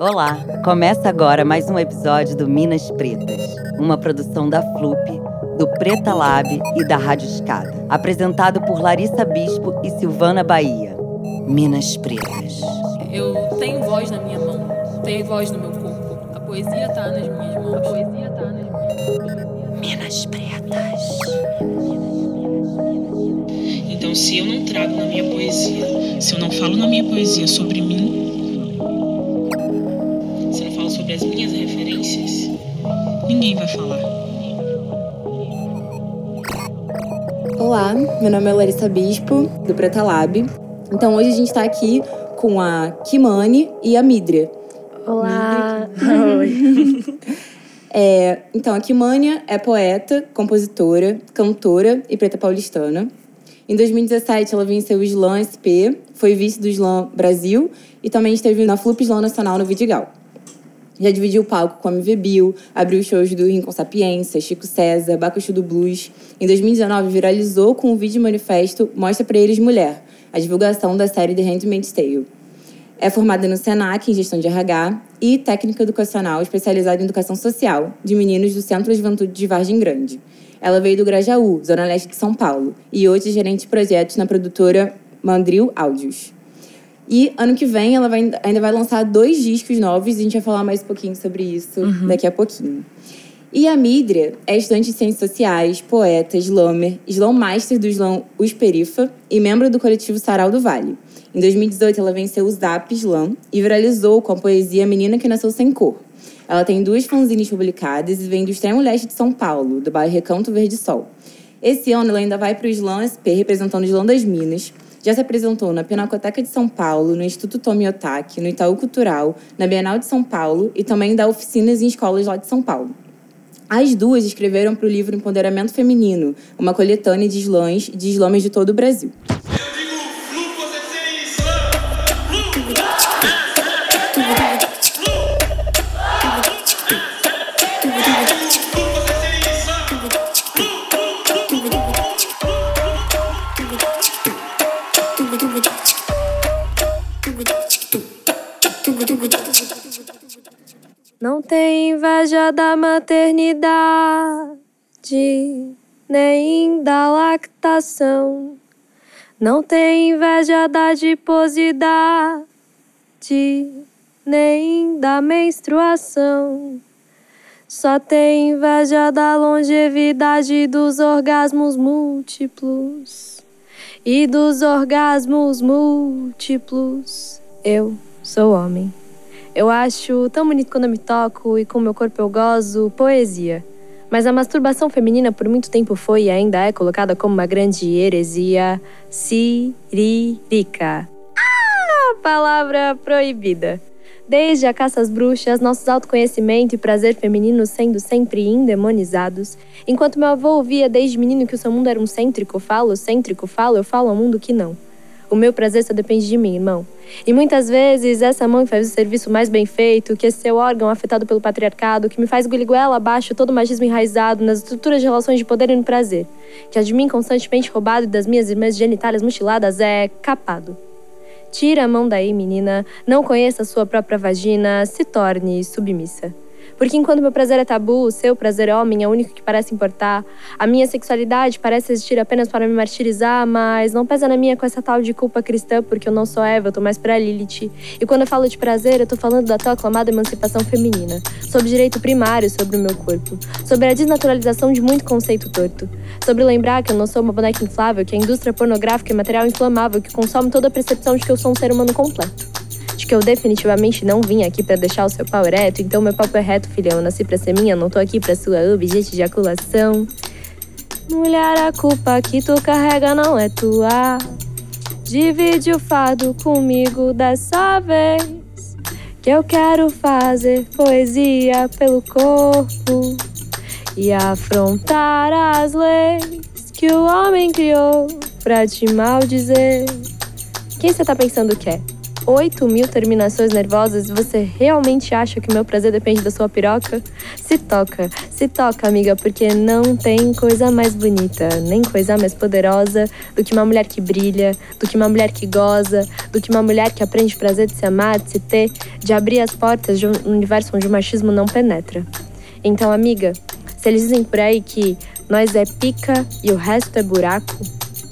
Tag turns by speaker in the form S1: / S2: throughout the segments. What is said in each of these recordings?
S1: Olá, começa agora mais um episódio do Minas Pretas, uma produção da Flup, do Preta Lab e da Rádio Escada. Apresentado por Larissa Bispo e Silvana Bahia. Minas Pretas.
S2: Eu tenho voz na minha mão, tenho voz no meu corpo. A poesia tá nas minhas mãos. A poesia tá nas minhas mãos.
S1: Minas Pretas.
S3: Então, se eu não trago na minha poesia, se eu não falo na minha poesia sobre mim, ninguém vai falar.
S4: Olá, meu nome é Larissa Bispo, do Preta Lab. Então hoje a gente está aqui com a Kimani e a Midria.
S5: Olá!
S4: Oi! é, então, a Kimânia é poeta, compositora, cantora e preta paulistana. Em 2017, ela venceu o Slam SP, foi vice do Slam Brasil e também esteve na Flup Slam Nacional no Vidigal. Já dividiu o palco com a MV Bill, abriu shows do Rincon Sapiência, Chico César, Bacuxu do Blues. Em 2019, viralizou com o vídeo manifesto Mostra Pra Eles Mulher, a divulgação da série The Handmaid's Tale. É formada no SENAC em gestão de RH e técnica educacional especializada em educação social de meninos do Centro de Juventude de Vargem Grande. Ela veio do Grajaú, zona leste de São Paulo, e hoje é gerente de projetos na produtora Mandril Áudios. E ano que vem ela vai, ainda vai lançar dois discos novos a gente vai falar mais um pouquinho sobre isso
S5: Uhum.
S4: daqui a pouquinho. E a Midria é estudante de Ciências Sociais, poeta, slammer, slam master do slam Usperifa e membro do coletivo Sarau do Vale. Em 2018, ela venceu o Zap Slam e viralizou com a poesia Menina que Nasceu Sem Cor. Ela tem duas fanzines publicadas e vem do extremo leste de São Paulo, do bairro Recanto Verde Sol. Esse ano, ela ainda vai para o Slam SP, representando o Slam das Minas. Já se apresentou na Pinacoteca de São Paulo, no Instituto Tomi Otaki, no Itaú Cultural, na Bienal de São Paulo e também dá oficinas em escolas lá de São Paulo. As duas escreveram para o livro Empoderamento Feminino, uma coletânea de slams de slammers de todo o Brasil.
S5: Não tem inveja da maternidade, nem da lactação. Não tem inveja da adiposidade, nem da menstruação. Só tem inveja da longevidade dos orgasmos múltiplos e dos orgasmos múltiplos. Eu sou homem. Eu acho tão bonito quando eu me toco e com meu corpo eu gozo poesia. Mas a masturbação feminina por muito tempo foi e ainda é colocada como uma grande heresia siririca. Ah, palavra proibida. Desde a caça às bruxas, nossos autoconhecimento e prazer feminino sendo sempre endemonizados. Enquanto meu avô ouvia desde menino que o seu mundo era um cêntrico falo, cêntrico falo, eu falo ao mundo que não. O meu prazer só depende de mim, irmão. E muitas vezes essa mão que faz o serviço mais bem feito, que esse seu órgão afetado pelo patriarcado, que me faz goela abaixo todo o machismo enraizado nas estruturas de relações de poder e no prazer, que é de mim constantemente roubado e das minhas irmãs genitálias mutiladas, é capado. Tira a mão daí, menina. Não conheça a sua própria vagina. Se torne submissa. Porque enquanto meu prazer é tabu, o seu prazer homem é o único que parece importar. A minha sexualidade parece existir apenas para me martirizar, mas não pesa na minha com essa tal de culpa cristã, porque eu não sou Eva, eu tô mais pra Lilith. E quando eu falo de prazer, eu tô falando da tão aclamada emancipação feminina. Sobre direito primário sobre o meu corpo. Sobre a desnaturalização de muito conceito torto. Sobre lembrar que eu não sou uma boneca inflável, que a indústria pornográfica é material inflamável que consome toda a percepção de que eu sou um ser humano completo. De que eu definitivamente não vim aqui pra deixar o seu pau ereto, então meu papo é reto, filhão. Eu nasci pra ser minha, não tô aqui pra sua objeto de ejaculação. Mulher, a culpa que tu carrega não é tua. Divide o fardo comigo dessa vez. Que eu quero fazer poesia pelo corpo e afrontar as leis que o homem criou pra te maldizer. Quem você tá pensando que é? 8 mil terminações nervosas e você realmente acha que meu prazer depende da sua piroca? Se toca, se toca, amiga, porque não tem coisa mais bonita, nem coisa mais poderosa do que uma mulher que brilha, do que uma mulher que goza, do que uma mulher que aprende o prazer de se amar, de se ter, de abrir as portas de um universo onde o machismo não penetra. Então, amiga, se eles dizem por aí que nós é pica e o resto é buraco,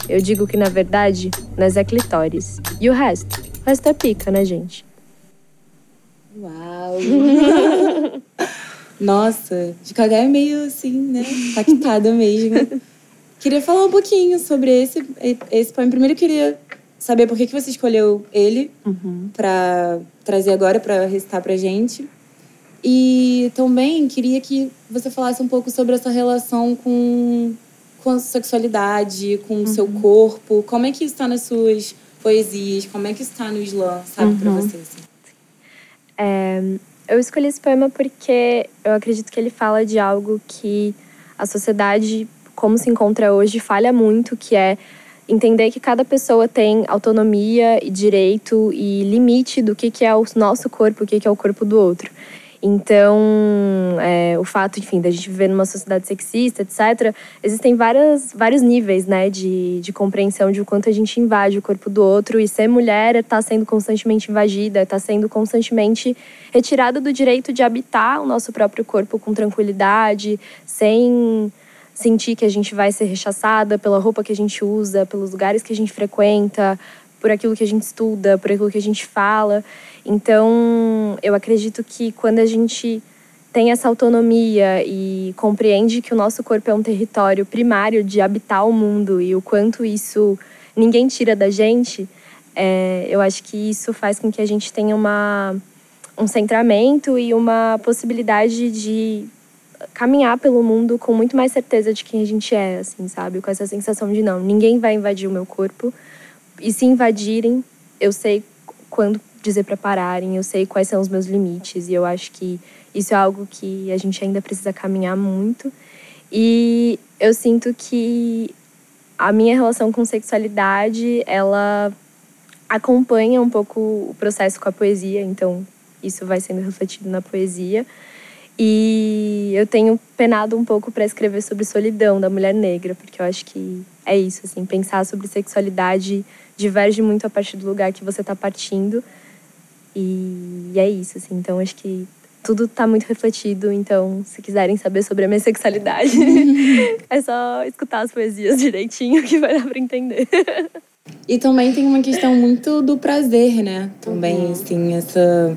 S5: eu digo que na verdade nós é clitóris. E o resto? Resto é pica, né, gente?
S4: Uau! Nossa, de cagar é meio assim, né? Impactada mesmo. Queria falar um pouquinho sobre esse, esse poema. Primeiro, eu queria saber por que, que você escolheu ele
S1: Uhum.
S4: para trazer agora, para recitar pra gente. E também queria que você falasse um pouco sobre essa relação com, com a sexualidade, com o seu corpo. Como é que isso está nas suas poesias? Como é que isso está no slam, sabe,
S1: Uhum.
S4: você? assim?
S5: É, eu escolhi esse poema porque eu acredito que ele fala de algo que a sociedade, como se encontra hoje, falha muito, que é entender que cada pessoa tem autonomia e direito e limite do que, que é o nosso corpo, o que, que é o corpo do outro. Então, é, o fato, enfim, da gente viver numa sociedade sexista, etc., existem várias, vários níveis, né, de, de compreensão de o quanto a gente invade o corpo do outro. E ser mulher é estar sendo constantemente invadida, está sendo constantemente retirada do direito de habitar o nosso próprio corpo com tranquilidade, sem sentir que a gente vai ser rechaçada pela roupa que a gente usa, pelos lugares que a gente frequenta, por aquilo que a gente estuda, por aquilo que a gente fala. Então, eu acredito que quando a gente tem essa autonomia e compreende que o nosso corpo é um território primário de habitar o mundo e o quanto isso ninguém tira da gente, é, eu acho que isso faz com que a gente tenha uma, um centramento e uma possibilidade de caminhar pelo mundo com muito mais certeza de quem a gente é, assim, sabe? Com essa sensação de não, ninguém vai invadir o meu corpo. E se invadirem, eu sei quando dizer para pararem, eu sei quais são os meus limites e eu acho que isso é algo que a gente ainda precisa caminhar muito. E eu sinto que a minha relação com sexualidade, ela acompanha um pouco o processo com a poesia, então isso vai sendo refletido na poesia. E eu tenho penado um pouco para escrever sobre solidão da mulher negra, porque eu acho que é isso, assim, pensar sobre sexualidade diverge muito a partir do lugar que você está partindo. E é isso, assim. Então acho que tudo está muito refletido. Então, se quiserem saber sobre a minha sexualidade, é só escutar as poesias direitinho que vai dar para entender.
S4: E também tem uma questão muito do prazer, né? Também, assim, essa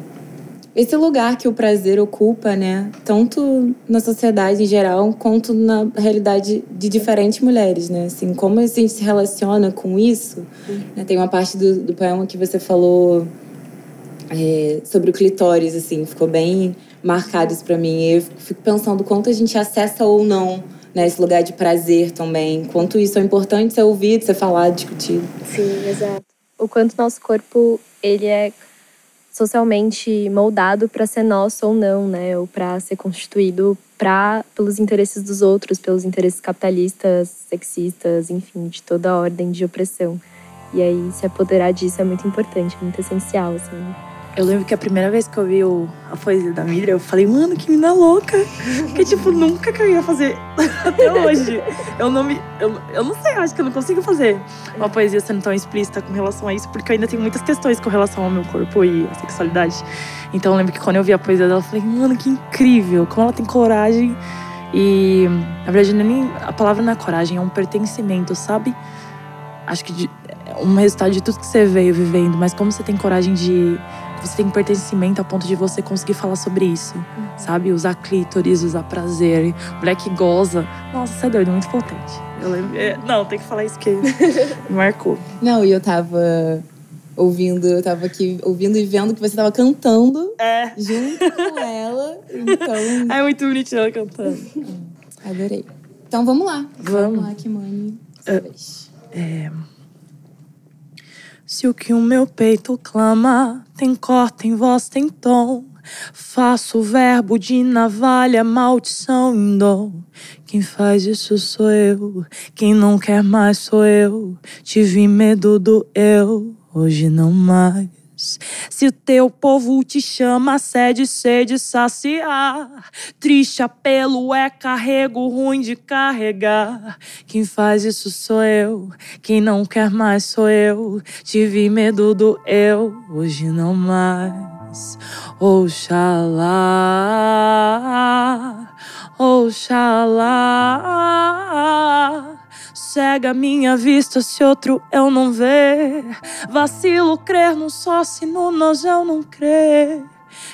S4: esse lugar que o prazer ocupa, né? Tanto na sociedade em geral, quanto na realidade de diferentes mulheres, né? Assim, como a gente se relaciona com isso. né? Tem uma parte do, do poema que você falou é, sobre o clitóris, assim, ficou bem marcado isso pra mim. Eu fico pensando quanto a gente acessa ou não né, esse lugar de prazer também. Quanto isso é importante ser ouvido, ser falado, discutido.
S5: Sim, exato. O quanto nosso corpo ele é socialmente moldado para ser nosso ou não, né? Ou para ser constituído para pelos interesses dos outros, pelos interesses capitalistas, sexistas, enfim, de toda a ordem de opressão. E aí se apoderar disso é muito importante, muito essencial, assim.
S6: Eu lembro que a primeira vez que eu vi o, a poesia da Miriam, eu falei, mano, que mina louca. Que, tipo, nunca que eu ia fazer até hoje. Eu não me. Eu, eu não sei, acho que eu não consigo fazer uma poesia sendo tão explícita com relação a isso, porque eu ainda tenho muitas questões com relação ao meu corpo e à sexualidade. Então eu lembro que quando eu vi a poesia dela, eu falei, mano, que incrível, como ela tem coragem. E, na verdade, é nem, a palavra não é coragem, é um pertencimento, sabe? Acho que de, é um resultado de tudo que você veio vivendo, mas como você tem coragem de você tem pertencimento a ponto de você conseguir falar sobre isso, sabe? Usar clítoris, usar prazer, mulher que goza. Nossa, você é doido, muito potente. Eu lembro. é, não, tem que falar isso que marcou.
S4: Não, e eu tava ouvindo, eu tava aqui ouvindo e vendo que você tava cantando
S6: É.
S4: junto com ela. Então,
S6: É muito bonitinho ela cantando.
S4: adorei. Então vamos lá.
S6: Vamos.
S4: lá, Kimani.
S6: É. Se o que o meu peito clama tem cor, tem voz, tem tom. Faço o verbo de navalha, maldição em dom. Quem faz isso sou eu, quem não quer mais sou eu. Tive medo do eu, hoje não mais. Se o teu povo te chama, sede, sede, saciar. Triste apelo é carrego ruim de carregar. Quem faz isso sou eu, quem não quer mais sou eu. Tive medo do eu, hoje não mais. Oxalá, oxalá. Cega minha vista se outro eu não ver. Vacilo crer num só se no nós eu não crer.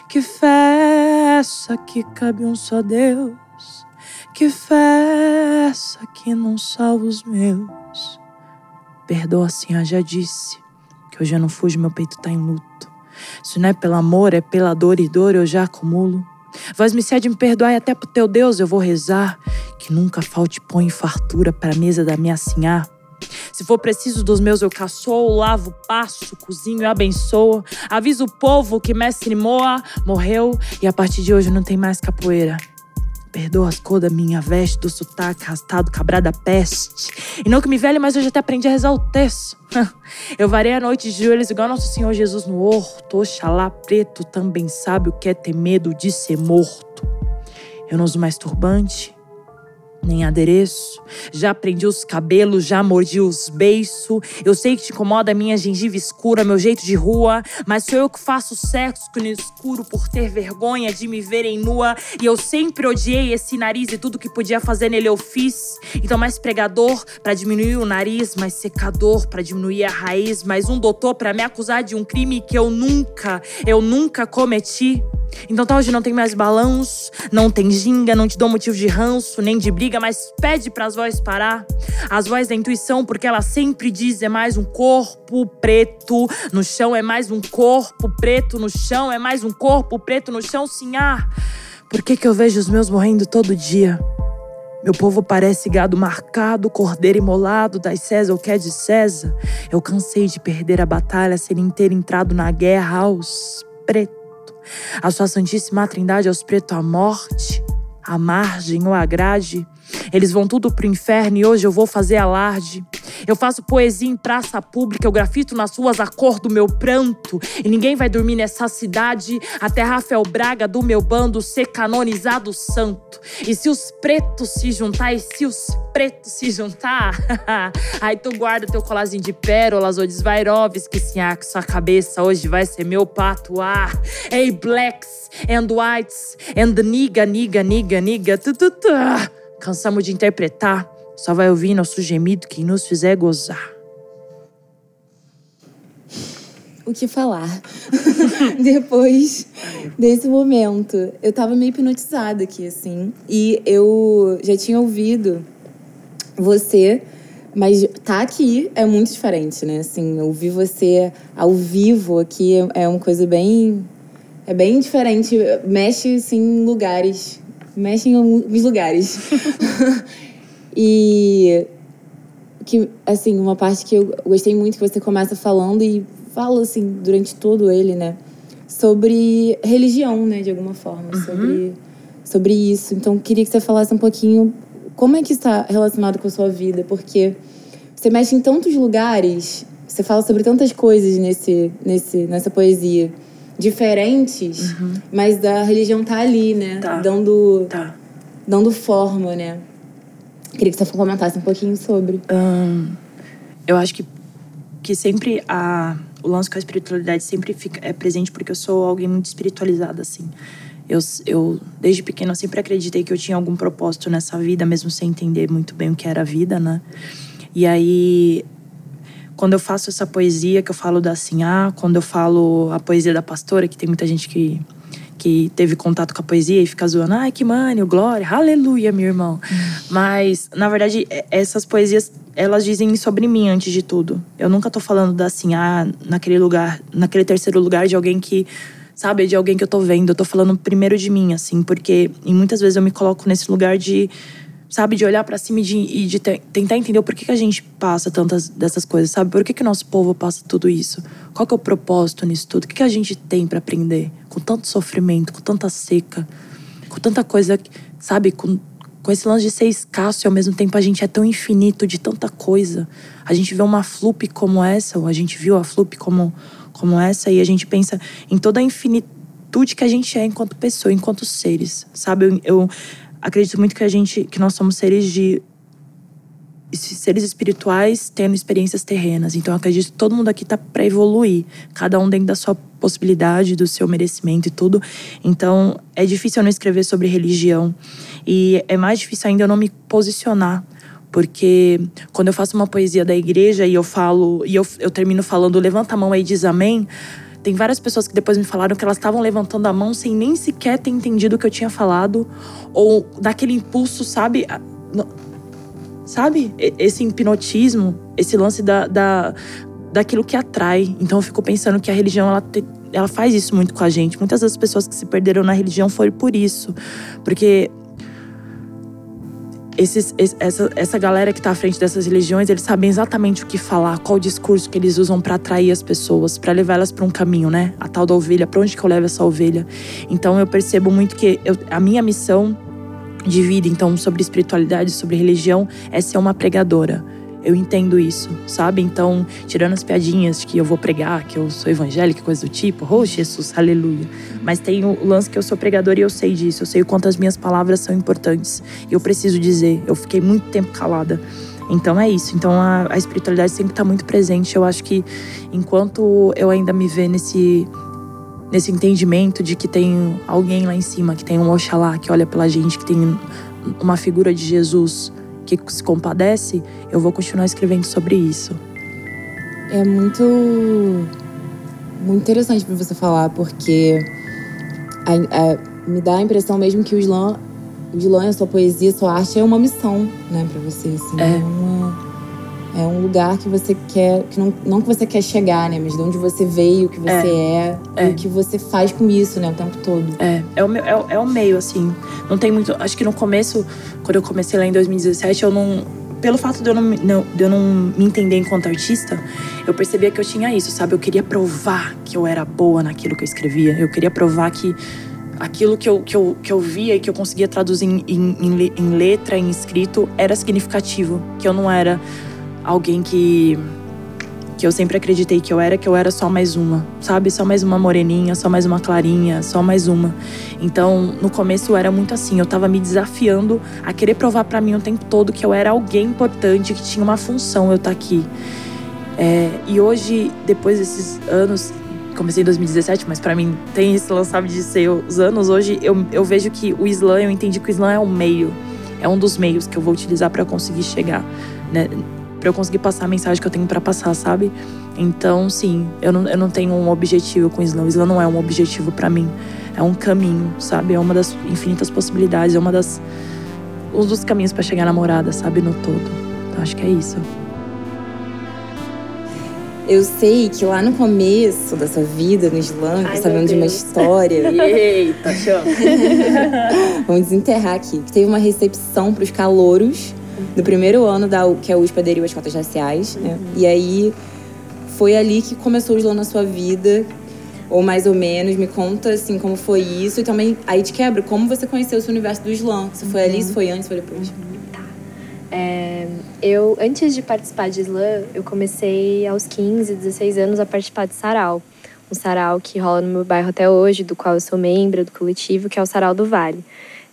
S6: Que fé essa que cabe um só Deus? Que fé essa que não salva os meus? Perdoa, senhor, já disse que hoje eu não fujo, meu peito tá em luto. Se não é pelo amor, é pela dor e dor eu já acumulo. Voz me cede, me perdoai até pro teu Deus eu vou rezar. Que nunca falte pão e fartura pra mesa da minha sinhá. Se for preciso dos meus, eu caçoo, lavo, passo, cozinho e abençoo. Aviso o povo que mestre Moa morreu e a partir de hoje não tem mais capoeira. Perdoa as cores da minha veste, do sotaque arrastado, cabrada peste. E não que me velhe, mas já até aprendi a rezar o texto. Eu varei a noite de joelhos igual Nosso Senhor Jesus no horto. Oxalá preto também sabe o que é ter medo de ser morto. Eu não uso mais turbante, nem adereço. Já prendi os cabelos, já mordi os beiços. Eu sei que te incomoda a minha gengiva escura, meu jeito de rua, mas sou eu que faço sexo no escuro por ter vergonha de me verem nua. E eu sempre odiei esse nariz e tudo que podia fazer nele eu fiz. Então, mais pregador para diminuir o nariz, mais secador para diminuir a raiz, mais um doutor para me acusar de um crime que eu nunca, eu nunca cometi. Então tá, hoje não tem mais balãos, não tem ginga, não te dou motivo de ranço, nem de briga, mas pede pras vozes parar. As vozes da intuição, porque ela sempre diz é mais um corpo preto no chão, é mais um corpo preto no chão, é mais um corpo preto no chão, sim, ah. Por que que eu vejo os meus morrendo todo dia? Meu povo parece gado marcado, cordeiro imolado, das César o que é de César. Eu cansei de perder a batalha, ser inteiro entrado na guerra aos pretos. A sua Santíssima Trindade aos pretos a morte, a margem ou a grade. Eles vão tudo pro inferno e hoje eu vou fazer alarde. Eu faço poesia em praça pública, eu grafito nas ruas a cor do meu pranto. E ninguém vai dormir nessa cidade até Rafael Braga do meu bando ser canonizado santo. E se os pretos se juntar, e se os pretos se juntar, aí tu guarda teu colazinho de pérolas ou de Svairovski, sim, ah, que sua cabeça hoje vai ser meu patuar. Ei, blacks and whites and nigga, nigga, nigga, nigga, tu, tu, tu. Cansamos de interpretar só vai ouvir nosso gemido quem nos fizer gozar.
S4: O que falar? Depois desse momento, eu tava meio hipnotizada aqui, assim. E eu já tinha ouvido você, mas tá aqui é muito diferente, né? Assim, ouvir você ao vivo aqui é uma coisa bem. É bem diferente. Mexe, assim, em lugares. Mexe em alguns lugares. E que assim, uma parte que eu gostei muito que você começa falando e fala assim durante todo ele, né, sobre religião, né, de alguma forma, uhum. sobre sobre isso. Então, queria que você falasse um pouquinho como é que está relacionado com a sua vida, porque você mexe em tantos lugares, você fala sobre tantas coisas nesse, nesse, nessa poesia diferentes, uhum. mas a religião tá ali, né?
S6: Tá.
S4: Dando,
S6: tá.
S4: dando forma, né? Queria que você comentasse um pouquinho sobre.
S6: Eu acho que, que sempre a, o lance com a espiritualidade sempre fica, é presente porque eu sou alguém muito espiritualizada, assim. Eu, eu, desde pequena, sempre acreditei que eu tinha algum propósito nessa vida, mesmo sem entender muito bem o que era a vida, né? E aí, quando eu faço essa poesia que eu falo da Sinhá, quando eu falo a poesia da pastora, que tem muita gente que que teve contato com a poesia e fica zoando, ai que mano, glória, aleluia, meu irmão. Hum. Mas, na verdade, essas poesias, elas dizem sobre mim antes de tudo. Eu nunca tô falando da ah, naquele lugar, naquele terceiro lugar de alguém que, sabe, de alguém que eu tô vendo. Eu tô falando primeiro de mim, assim, porque e muitas vezes eu me coloco nesse lugar de sabe? De olhar para cima e de, e de te, tentar entender por que, que a gente passa tantas dessas coisas, sabe? Por que, que o nosso povo passa tudo isso? Qual que é o propósito nisso tudo? O que, que a gente tem para aprender? Com tanto sofrimento, com tanta seca, com tanta coisa, sabe? Com, com esse lance de ser escasso e ao mesmo tempo a gente é tão infinito de tanta coisa. A gente vê uma flup como essa, ou a gente viu a flup como como essa e a gente pensa em toda a infinitude que a gente é enquanto pessoa, enquanto seres, sabe? Eu, eu acredito muito que a gente, que nós somos seres de seres espirituais tendo experiências terrenas. Então acredito que todo mundo aqui tá para evoluir, cada um dentro da sua possibilidade, do seu merecimento e tudo. Então é difícil eu não escrever sobre religião e é mais difícil ainda eu não me posicionar. Porque quando eu faço uma poesia da igreja e eu falo, e eu, eu termino falando, levanta a mão aí e diz amém, tem várias pessoas que depois me falaram que elas estavam levantando a mão sem nem sequer ter entendido o que eu tinha falado, ou daquele impulso, sabe? sabe? Esse hipnotismo, esse lance da, da, daquilo que atrai. Então eu fico pensando que a religião ela, te, ela faz isso muito com a gente. Muitas das pessoas que se perderam na religião foi por isso. Porque esses, essa, essa galera que está à frente dessas religiões, eles sabem exatamente o que falar, qual o discurso que eles usam para atrair as pessoas, para levar elas para um caminho, né? A tal da ovelha, para onde que eu levo essa ovelha? Então eu percebo muito que eu, a minha missão de vida, então, sobre espiritualidade, sobre religião, é ser uma pregadora. Eu entendo isso, sabe? Então, tirando as piadinhas de que eu vou pregar, que eu sou evangélica, coisa do tipo, oh Jesus, aleluia. Mas tem o lance que eu sou pregadora e eu sei disso, eu sei o quanto as minhas palavras são importantes. E eu preciso dizer, eu fiquei muito tempo calada. Então é isso. Então a, a espiritualidade sempre está muito presente. Eu acho que enquanto eu ainda me ver nesse nesse entendimento de que tem alguém lá em cima, que tem um Oxalá que olha pela gente, que tem uma figura de Jesus que se compadece, eu vou continuar escrevendo sobre isso.
S4: É muito muito interessante para você falar, porque a, a, me dá a impressão mesmo que o Islã, o Islã, a sua poesia, a sua arte é uma missão, né, para você. Assim, é. é uma é um lugar que você quer, que não, não que você quer chegar, né? Mas de onde você veio, o que você é, é, é. e o que você faz com isso, né? O tempo todo.
S6: É, é o, meu, é, é o meio, assim. Não tem muito. Acho que no começo, quando eu comecei lá em 2017, eu não pelo fato de eu, não, não, de eu não me entender enquanto artista, eu percebia que eu tinha isso, sabe? Eu queria provar que eu era boa naquilo que eu escrevia. Eu queria provar que aquilo que eu, que eu, que eu via e que eu conseguia traduzir em, em, em letra, em escrito, era significativo. Que eu não era alguém que que eu sempre acreditei que eu era, que eu era só mais uma, sabe? Só mais uma moreninha, só mais uma clarinha, só mais uma. Então, no começo eu era muito assim, eu tava me desafiando a querer provar para mim o tempo todo que eu era alguém importante, que tinha uma função eu estar tá aqui. É, e hoje, depois desses anos, comecei em 2017, mas para mim tem esse lançamento de ser os anos, hoje eu, eu vejo que o Islã, eu entendi que o Islã é um meio, é um dos meios que eu vou utilizar para conseguir chegar né, para eu conseguir passar a mensagem que eu tenho para passar, sabe? Então, sim, eu não, eu não tenho um objetivo com o Islã. O Islã não é um objetivo para mim. É um caminho, sabe? É uma das infinitas possibilidades, é uma das um dos caminhos para chegar na morada, sabe, no todo. Então, acho que é isso.
S4: Eu sei que lá no começo da sua vida no Islã, Ai, sabendo de uma história.
S6: Eita, chama.
S4: Vamos desenterrar aqui. Que teve uma recepção para os calouros no primeiro ano da que a USP aderiu às cotas raciais. Uhum. Né? E aí foi ali que começou o Islã na sua vida, ou mais ou menos. Me conta assim como foi isso e também aí te quebra como você conheceu esse universo do Islã. Se foi ali, se foi antes, foi depois.
S5: Uhum. Tá. É, eu antes de participar de Islã, eu comecei aos 15, 16 anos a participar de sarau. Um sarau que rola no meu bairro até hoje, do qual eu sou membro do coletivo, que é o Sarau do Vale.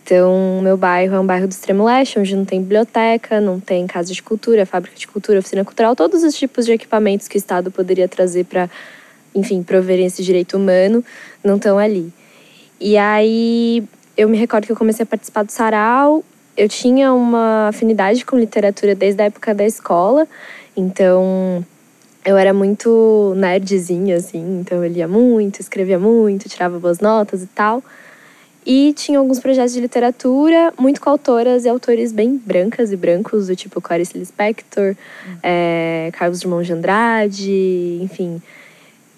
S5: Então, meu bairro é um bairro do extremo leste, onde não tem biblioteca, não tem casa de cultura, fábrica de cultura, oficina cultural, todos os tipos de equipamentos que o Estado poderia trazer para, enfim, proverem esse direito humano, não estão ali. E aí, eu me recordo que eu comecei a participar do sarau, eu tinha uma afinidade com literatura desde a época da escola, então eu era muito nerdzinha, assim, então eu lia muito, escrevia muito, tirava boas notas e tal. E tinha alguns projetos de literatura, muito com autoras e autores bem brancas e brancos, do tipo Clarice Lispector, uhum. é, Carlos Drummond de Andrade, enfim,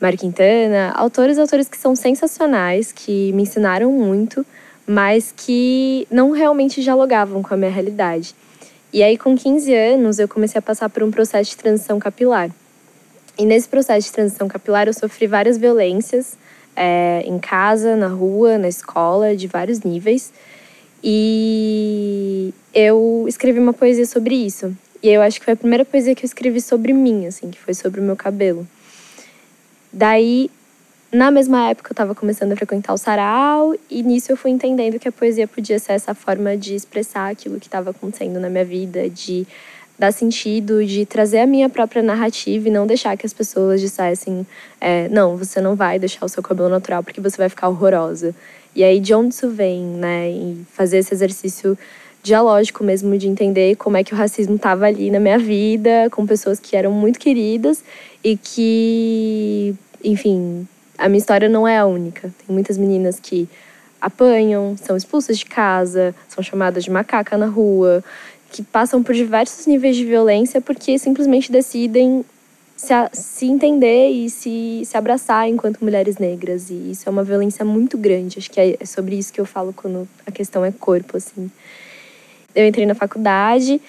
S5: Mário Quintana. Autores e autores que são sensacionais, que me ensinaram muito, mas que não realmente dialogavam com a minha realidade. E aí, com 15 anos, eu comecei a passar por um processo de transição capilar. E nesse processo de transição capilar, eu sofri várias violências, é, em casa, na rua, na escola, de vários níveis. E eu escrevi uma poesia sobre isso. E eu acho que foi a primeira poesia que eu escrevi sobre mim, assim, que foi sobre o meu cabelo. Daí, na mesma época, eu estava começando a frequentar o sarau, e nisso eu fui entendendo que a poesia podia ser essa forma de expressar aquilo que estava acontecendo na minha vida, de dar sentido, de trazer a minha própria narrativa e não deixar que as pessoas dissessem: é, não, você não vai deixar o seu cabelo natural porque você vai ficar horrorosa. E aí, de onde isso vem, né? E fazer esse exercício dialógico mesmo de entender como é que o racismo estava ali na minha vida, com pessoas que eram muito queridas e que, enfim, a minha história não é a única. Tem muitas meninas que apanham, são expulsas de casa, são chamadas de macaca na rua, que passam por diversos níveis de violência porque simplesmente decidem se, a, se entender e se, se abraçar enquanto mulheres negras. E isso é uma violência muito grande. Acho que é sobre isso que eu falo quando a questão é corpo, assim. Eu entrei na faculdade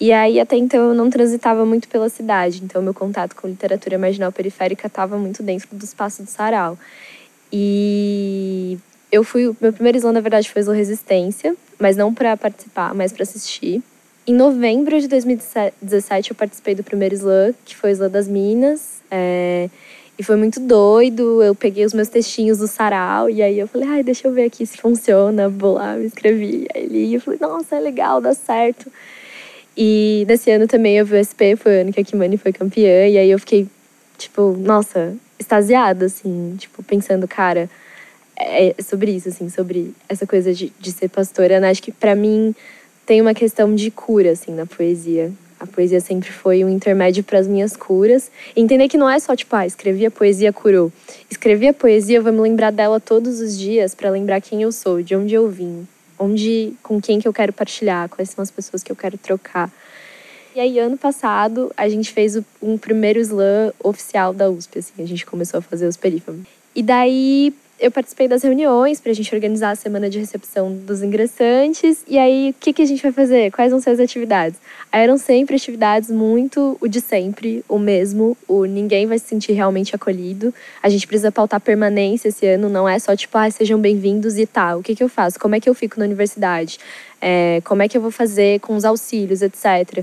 S5: e aí até então eu não transitava muito pela cidade. Então meu contato com literatura marginal periférica estava muito dentro do espaço do sarau. E eu fui, meu primeiro slam na verdade foi Slam Resistência, mas não para participar, mas para assistir. Em novembro de 2017, eu participei do primeiro slam, que foi o slam das Minas. É, e foi muito doido. Eu peguei os meus textinhos do sarau e aí eu falei, ai, deixa eu ver aqui se funciona. Vou lá, me inscrevi. Aí li, eu falei, nossa, é legal, dá certo. E nesse ano também eu vi o SP, foi o ano que a Kimani foi campeã. E aí eu fiquei, tipo, nossa, extasiada, assim, tipo, pensando, cara, é sobre isso, assim, sobre essa coisa de, de ser pastora. Né? Acho que para mim tem uma questão de cura, assim, na poesia. A poesia sempre foi um intermédio para as minhas curas. E entender que não é só tipo, ah, escrevi a poesia, curou. Escrevi a poesia, eu vou me lembrar dela todos os dias para lembrar quem eu sou, de onde eu vim, onde, com quem que eu quero partilhar, quais são as pessoas que eu quero trocar. E aí, ano passado, a gente fez um primeiro slam oficial da USP, assim, a gente começou a fazer os perífamos. E daí, eu participei das reuniões para a gente organizar a semana de recepção dos ingressantes. E aí, o que, que a gente vai fazer? Quais vão ser as atividades? Aí eram sempre atividades muito o de sempre, o mesmo, o ninguém vai se sentir realmente acolhido. A gente precisa pautar permanência esse ano, não é só tipo, ah, sejam bem-vindos e tal. Tá. O que, que eu faço? Como é que eu fico na universidade? É, como é que eu vou fazer com os auxílios, etc.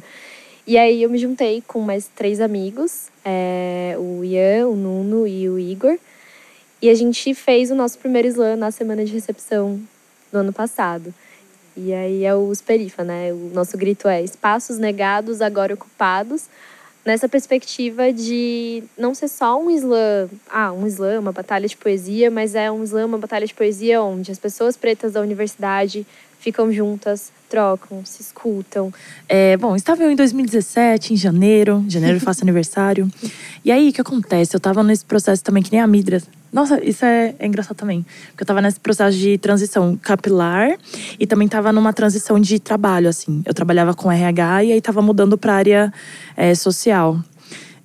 S5: E aí eu me juntei com mais três amigos, é, o Ian, o Nuno e o Igor. E a gente fez o nosso primeiro slam na semana de recepção do ano passado. E aí é o Sperifa, né? O nosso grito é espaços negados, agora ocupados. Nessa perspectiva de não ser só um slam, ah, um slam, uma batalha de poesia, mas é um slam, uma batalha de poesia onde as pessoas pretas da universidade ficam juntas, trocam, se escutam.
S6: É, bom, estava eu em 2017, em janeiro. Em janeiro eu faço aniversário. E aí, o que acontece? Eu estava nesse processo também, que nem a Midra. Nossa, isso é, é engraçado também. Porque eu estava nesse processo de transição capilar e também estava numa transição de trabalho, assim. Eu trabalhava com RH e aí estava mudando para área é, social.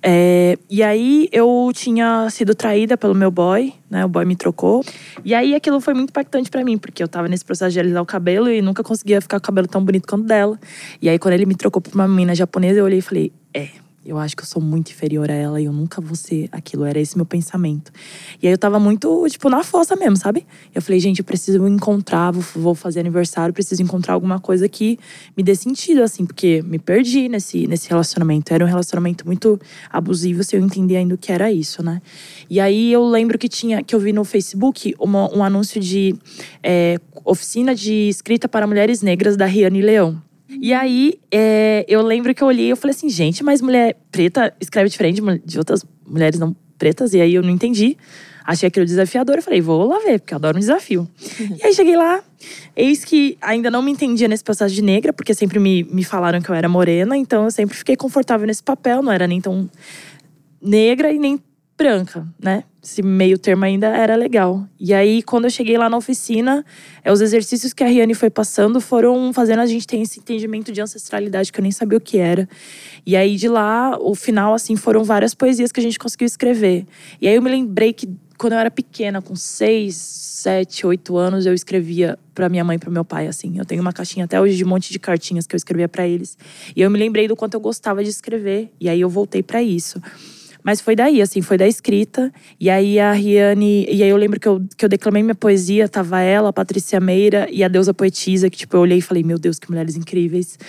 S6: É, e aí eu tinha sido traída pelo meu boy, né? O boy me trocou. E aí aquilo foi muito impactante para mim, porque eu tava nesse processo de alisar o cabelo e nunca conseguia ficar com o cabelo tão bonito quanto dela. E aí quando ele me trocou pra uma menina japonesa, eu olhei e falei: é, eu acho que eu sou muito inferior a ela e eu nunca vou ser aquilo. Era esse meu pensamento. E aí eu tava muito, tipo, na força mesmo, sabe? Eu falei, gente, eu preciso encontrar, vou fazer aniversário, preciso encontrar alguma coisa que me dê sentido, assim, porque me perdi nesse, nesse relacionamento. Era um relacionamento muito abusivo, se eu entender ainda o que era isso, né? E aí eu lembro que tinha, que eu vi no Facebook uma, um anúncio de é, oficina de escrita para mulheres negras da Riane Leão. E aí, é, eu lembro que eu olhei e falei assim, gente, mas mulher preta escreve diferente de outras mulheres não pretas. E aí eu não entendi. Achei aquilo desafiador. Eu falei, vou lá ver, porque eu adoro um desafio. Uhum. E aí cheguei lá, eis que ainda não me entendia nesse processo de negra, porque sempre me, me falaram que eu era morena. Então eu sempre fiquei confortável nesse papel, não era nem tão negra e nem branca, né? Esse meio termo ainda era legal. E aí, quando eu cheguei lá na oficina, é, os exercícios que a Riane foi passando foram fazendo a gente ter esse entendimento de ancestralidade que eu nem sabia o que era. E aí, de lá, o final, assim, foram várias poesias que a gente conseguiu escrever. E aí, eu me lembrei que quando eu era pequena, com seis, sete, oito anos, eu escrevia para minha mãe e para meu pai, assim. Eu tenho uma caixinha até hoje de um monte de cartinhas que eu escrevia para eles. E eu me lembrei do quanto eu gostava de escrever. E aí, eu voltei para isso. Mas foi daí, assim, foi da escrita. E aí a Riane. E aí eu lembro que eu, que eu declamei minha poesia, tava ela, a Patrícia Meira e a Deusa Poetisa, que tipo, eu olhei e falei, meu Deus, que mulheres incríveis.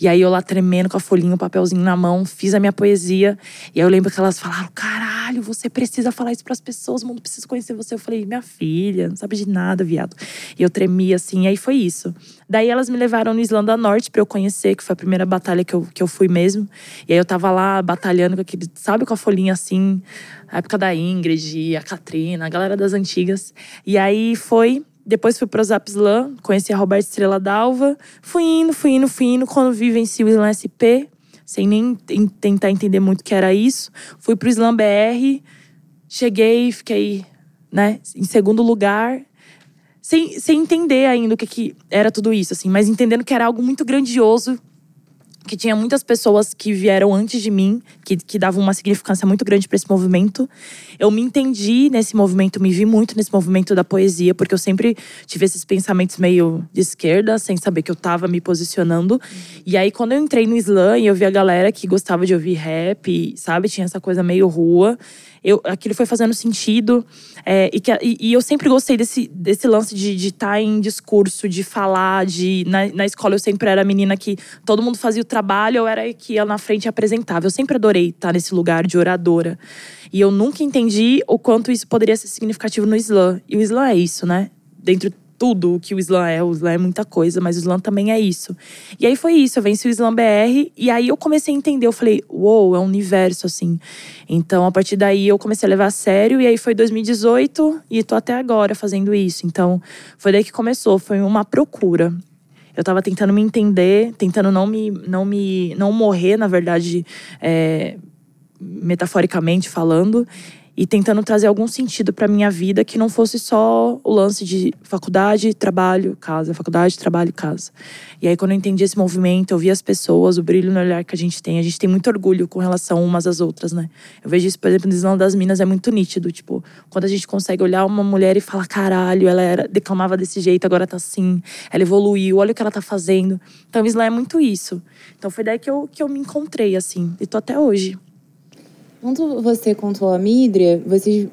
S6: E aí eu lá tremendo com a folhinha, o um papelzinho na mão, fiz a minha poesia. E aí eu lembro que elas falaram: caralho, você precisa falar isso pras pessoas, o mundo precisa conhecer você. Eu falei, minha filha, não sabe de nada, viado. E eu tremi assim, e aí foi isso. Daí elas me levaram no Islândia Norte para eu conhecer, que foi a primeira batalha que eu, que eu fui mesmo. E aí eu tava lá batalhando com aquele, sabe, com a folhinha assim, a época da Ingrid, a Katrina, a galera das antigas. E aí foi. Depois fui pro Zapslan, conheci a Roberta Estrela Dalva. Fui indo, fui indo, fui indo. Quando vi, venci o Islam SP, sem nem tentar entender muito o que era isso. Fui pro Islam BR, cheguei, fiquei né, em segundo lugar sem, sem entender ainda o que, que era tudo isso, assim, mas entendendo que era algo muito grandioso, que tinha muitas pessoas que vieram antes de mim, que, que davam uma significância muito grande para esse movimento. Eu me entendi nesse movimento, me vi muito nesse movimento da poesia, porque eu sempre tive esses pensamentos meio de esquerda, sem saber que eu estava me posicionando. E aí, quando eu entrei no slam e eu vi a galera que gostava de ouvir rap, sabe, tinha essa coisa meio rua eu, aquilo foi fazendo sentido. É, e, que, e, e, eu sempre gostei desse, desse lance de estar tá em discurso, de falar, de. Na, na escola eu sempre era a menina que todo mundo fazia o trabalho, eu era que ia na frente e apresentava. Eu sempre adorei estar tá nesse lugar de oradora. E eu nunca entendi o quanto isso poderia ser significativo no Islã. E o Islã é isso, né? Dentro tudo o que o Islã é. O Islã é muita coisa, mas o Islã também é isso. E aí foi isso, eu venci o Islã BR e aí eu comecei a entender. Eu falei, uou, wow, é um universo assim. Então a partir daí eu comecei a levar a sério e aí foi 2018 e tô até agora fazendo isso. Então foi daí que começou, foi uma procura. Eu tava tentando me entender, tentando não me, não me, não morrer, na verdade, é, metaforicamente falando e tentando trazer algum sentido para minha vida que não fosse só o lance de faculdade, trabalho, casa, faculdade, trabalho, casa. E aí quando eu entendi esse movimento, eu vi as pessoas, o brilho no olhar que a gente tem, a gente tem muito orgulho com relação umas às outras, né? Eu vejo isso, por exemplo, no Islã das Minas é muito nítido, tipo, quando a gente consegue olhar uma mulher e falar, caralho, ela era declamava desse jeito, agora tá assim, ela evoluiu, olha o que ela tá fazendo. Então o Islã é muito isso. Então foi daí que eu, que eu me encontrei assim, e tô até hoje.
S4: Tanto você quanto a Midria, vocês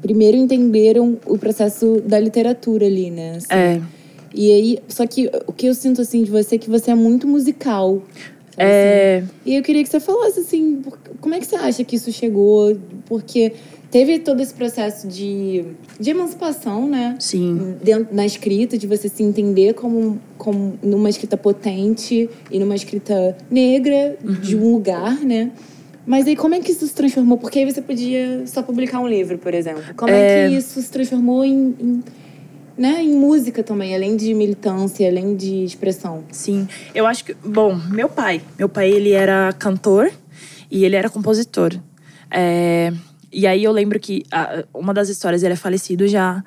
S4: primeiro entenderam o processo da literatura ali, né?
S6: Assim. É.
S4: E aí, só que o que eu sinto assim de você é que você é muito musical.
S6: É.
S4: Assim. E eu queria que você falasse assim, como é que você acha que isso chegou? Porque teve todo esse processo de, de emancipação, né?
S6: Sim.
S4: Dentro, na escrita, de você se entender como, como numa escrita potente e numa escrita negra uhum. de um lugar, né? Mas aí como é que isso se transformou? Porque aí você podia só publicar um livro, por exemplo. Como é, é que isso se transformou em, em, né, em música também, além de militância, além de expressão?
S6: Sim, eu acho que, bom, meu pai, meu pai ele era cantor e ele era compositor. É, e aí eu lembro que uma das histórias, ele é falecido já,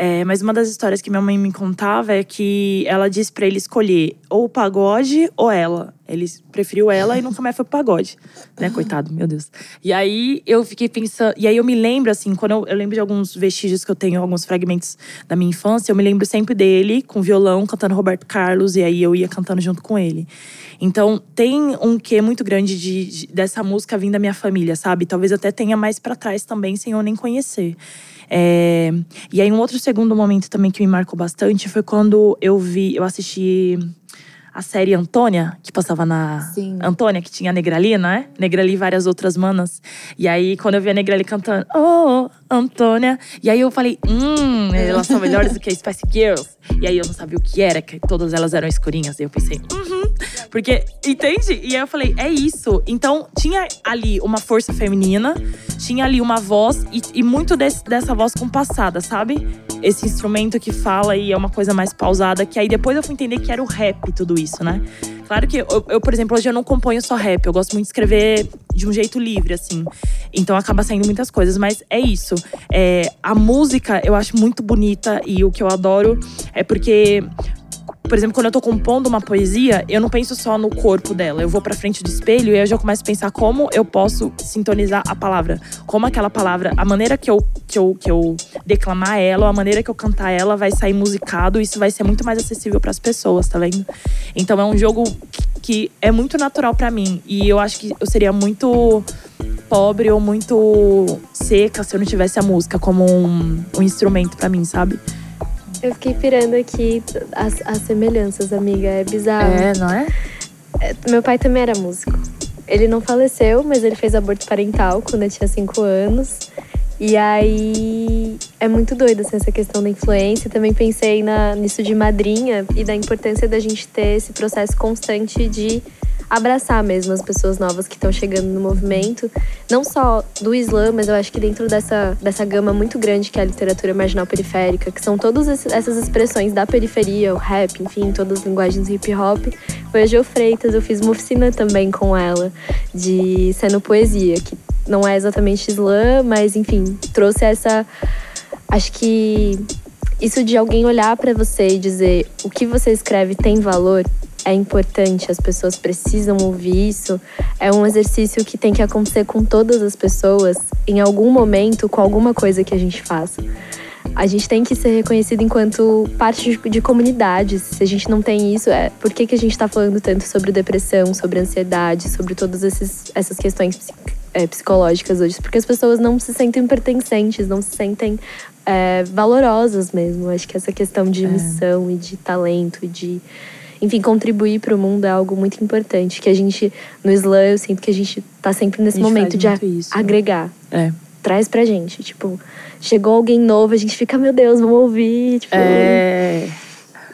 S6: é, mas uma das histórias que minha mãe me contava é que ela disse para ele escolher ou o pagode ou ela. Ele preferiu ela e nunca mais foi pro pagode, né? Coitado, meu Deus. E aí eu fiquei pensando. E aí eu me lembro, assim, quando eu, eu lembro de alguns vestígios que eu tenho, alguns fragmentos da minha infância, eu me lembro sempre dele com violão, cantando Roberto Carlos, e aí eu ia cantando junto com ele. Então tem um quê muito grande de, de dessa música vindo da minha família, sabe? Talvez até tenha mais para trás também, sem eu nem conhecer. É, e aí um outro segundo momento também que me marcou bastante foi quando eu vi, eu assisti a série Antônia, que passava na.
S4: Sim.
S6: Antônia, que tinha a Negrali, né? Negrali e várias outras manas. E aí, quando eu vi a Negrali cantando, oh, Antônia. E aí eu falei, hum, elas são melhores do que Spice Girls. E aí eu não sabia o que era, que todas elas eram escurinhas. E eu pensei, uhum. Porque, entende? E aí eu falei, é isso. Então, tinha ali uma força feminina, tinha ali uma voz, e, e muito desse, dessa voz compassada, sabe? Esse instrumento que fala e é uma coisa mais pausada, que aí depois eu fui entender que era o rap, tudo isso isso, né? Claro que eu, eu, por exemplo, hoje eu não componho só rap, eu gosto muito de escrever de um jeito livre, assim. Então acaba saindo muitas coisas, mas é isso. É, a música eu acho muito bonita e o que eu adoro é porque por exemplo, quando eu tô compondo uma poesia, eu não penso só no corpo dela. Eu vou pra frente do espelho e eu já começo a pensar como eu posso sintonizar a palavra. Como aquela palavra, a maneira que eu, que eu, que eu declamar ela, ou a maneira que eu cantar ela vai sair musicado. Isso vai ser muito mais acessível para as pessoas, tá vendo? Então é um jogo que é muito natural para mim. E eu acho que eu seria muito pobre ou muito seca se eu não tivesse a música como um, um instrumento para mim, sabe?
S5: Eu fiquei pirando aqui as, as semelhanças, amiga. É bizarro.
S6: É, não é?
S5: É, Meu pai também era músico. Ele não faleceu, mas ele fez aborto parental quando eu tinha 5 anos. E aí é muito doido assim, essa questão da influência. Também pensei na, nisso de madrinha e da importância da gente ter esse processo constante de abraçar mesmo as pessoas novas que estão chegando no movimento. Não só do Islã, mas eu acho que dentro dessa, dessa gama muito grande que é a literatura marginal periférica, que são todas essas expressões da periferia, o rap, enfim, todas as linguagens hip hop. Foi a Jo Freitas, eu fiz uma oficina também com ela de sendo poesia, que não é exatamente Islã, mas enfim, trouxe essa. Acho que isso de alguém olhar pra você e dizer o que você escreve tem valor é importante, as pessoas precisam ouvir isso. É um exercício que tem que acontecer com todas as pessoas em algum momento, com alguma coisa que a gente faça. A gente tem que ser reconhecido enquanto parte de, de comunidades. Se a gente não tem isso, é por que, que a gente está falando tanto sobre depressão, sobre ansiedade, sobre todas esses, essas questões psic- é, psicológicas hoje? Porque as pessoas não se sentem pertencentes, não se sentem é, valorosas mesmo. Acho que essa questão de missão e de talento e de enfim, contribuir para o mundo é algo muito importante. Que a gente, no Islã, eu sinto que a gente tá sempre nesse momento de
S6: isso.
S5: agregar.
S6: É.
S5: Traz pra gente. Tipo, chegou alguém novo, a gente fica, meu Deus, vamos ouvir. Tipo,
S6: É.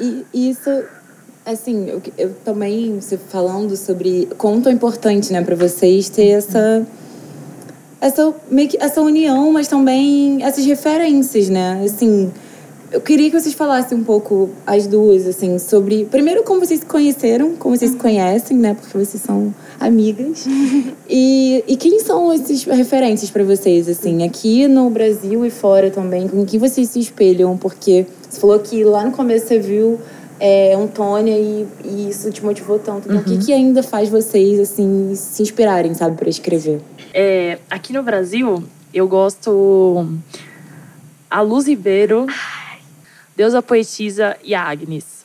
S4: E isso, assim, eu, eu também, você falando sobre quanto é importante, né, para vocês ter essa, essa, meio que essa união, mas também essas referências, né? Assim, eu queria que vocês falassem um pouco, as duas, assim, sobre. Primeiro, como vocês se conheceram, como vocês se conhecem, né? Porque vocês são amigas. E, e quem são esses referências para vocês, assim, aqui no Brasil e fora também? Com que vocês se espelham? Porque você falou que lá no começo você viu é, Antônia e, e isso te motivou tanto. Então, o que, que ainda faz vocês, assim, se inspirarem, sabe, para escrever?
S6: É, aqui no Brasil, eu gosto a Luz Ribeiro, Deusa Poetisa e a Agnes.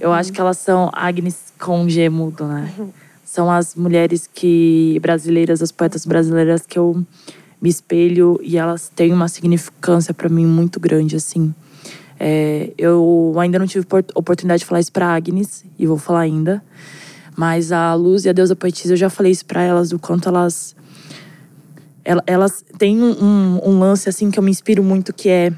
S6: Eu acho que elas são Agnes com G mudo, né? São as mulheres que brasileiras, as poetas brasileiras que eu me espelho e elas têm uma significância para mim muito grande, assim. É, eu ainda não tive por- oportunidade de falar isso para Agnes e vou falar ainda. Mas a Luz e a Deusa Poetisa, eu já falei isso para elas, o quanto elas ela- elas têm um, um- um lance assim que eu me inspiro muito que é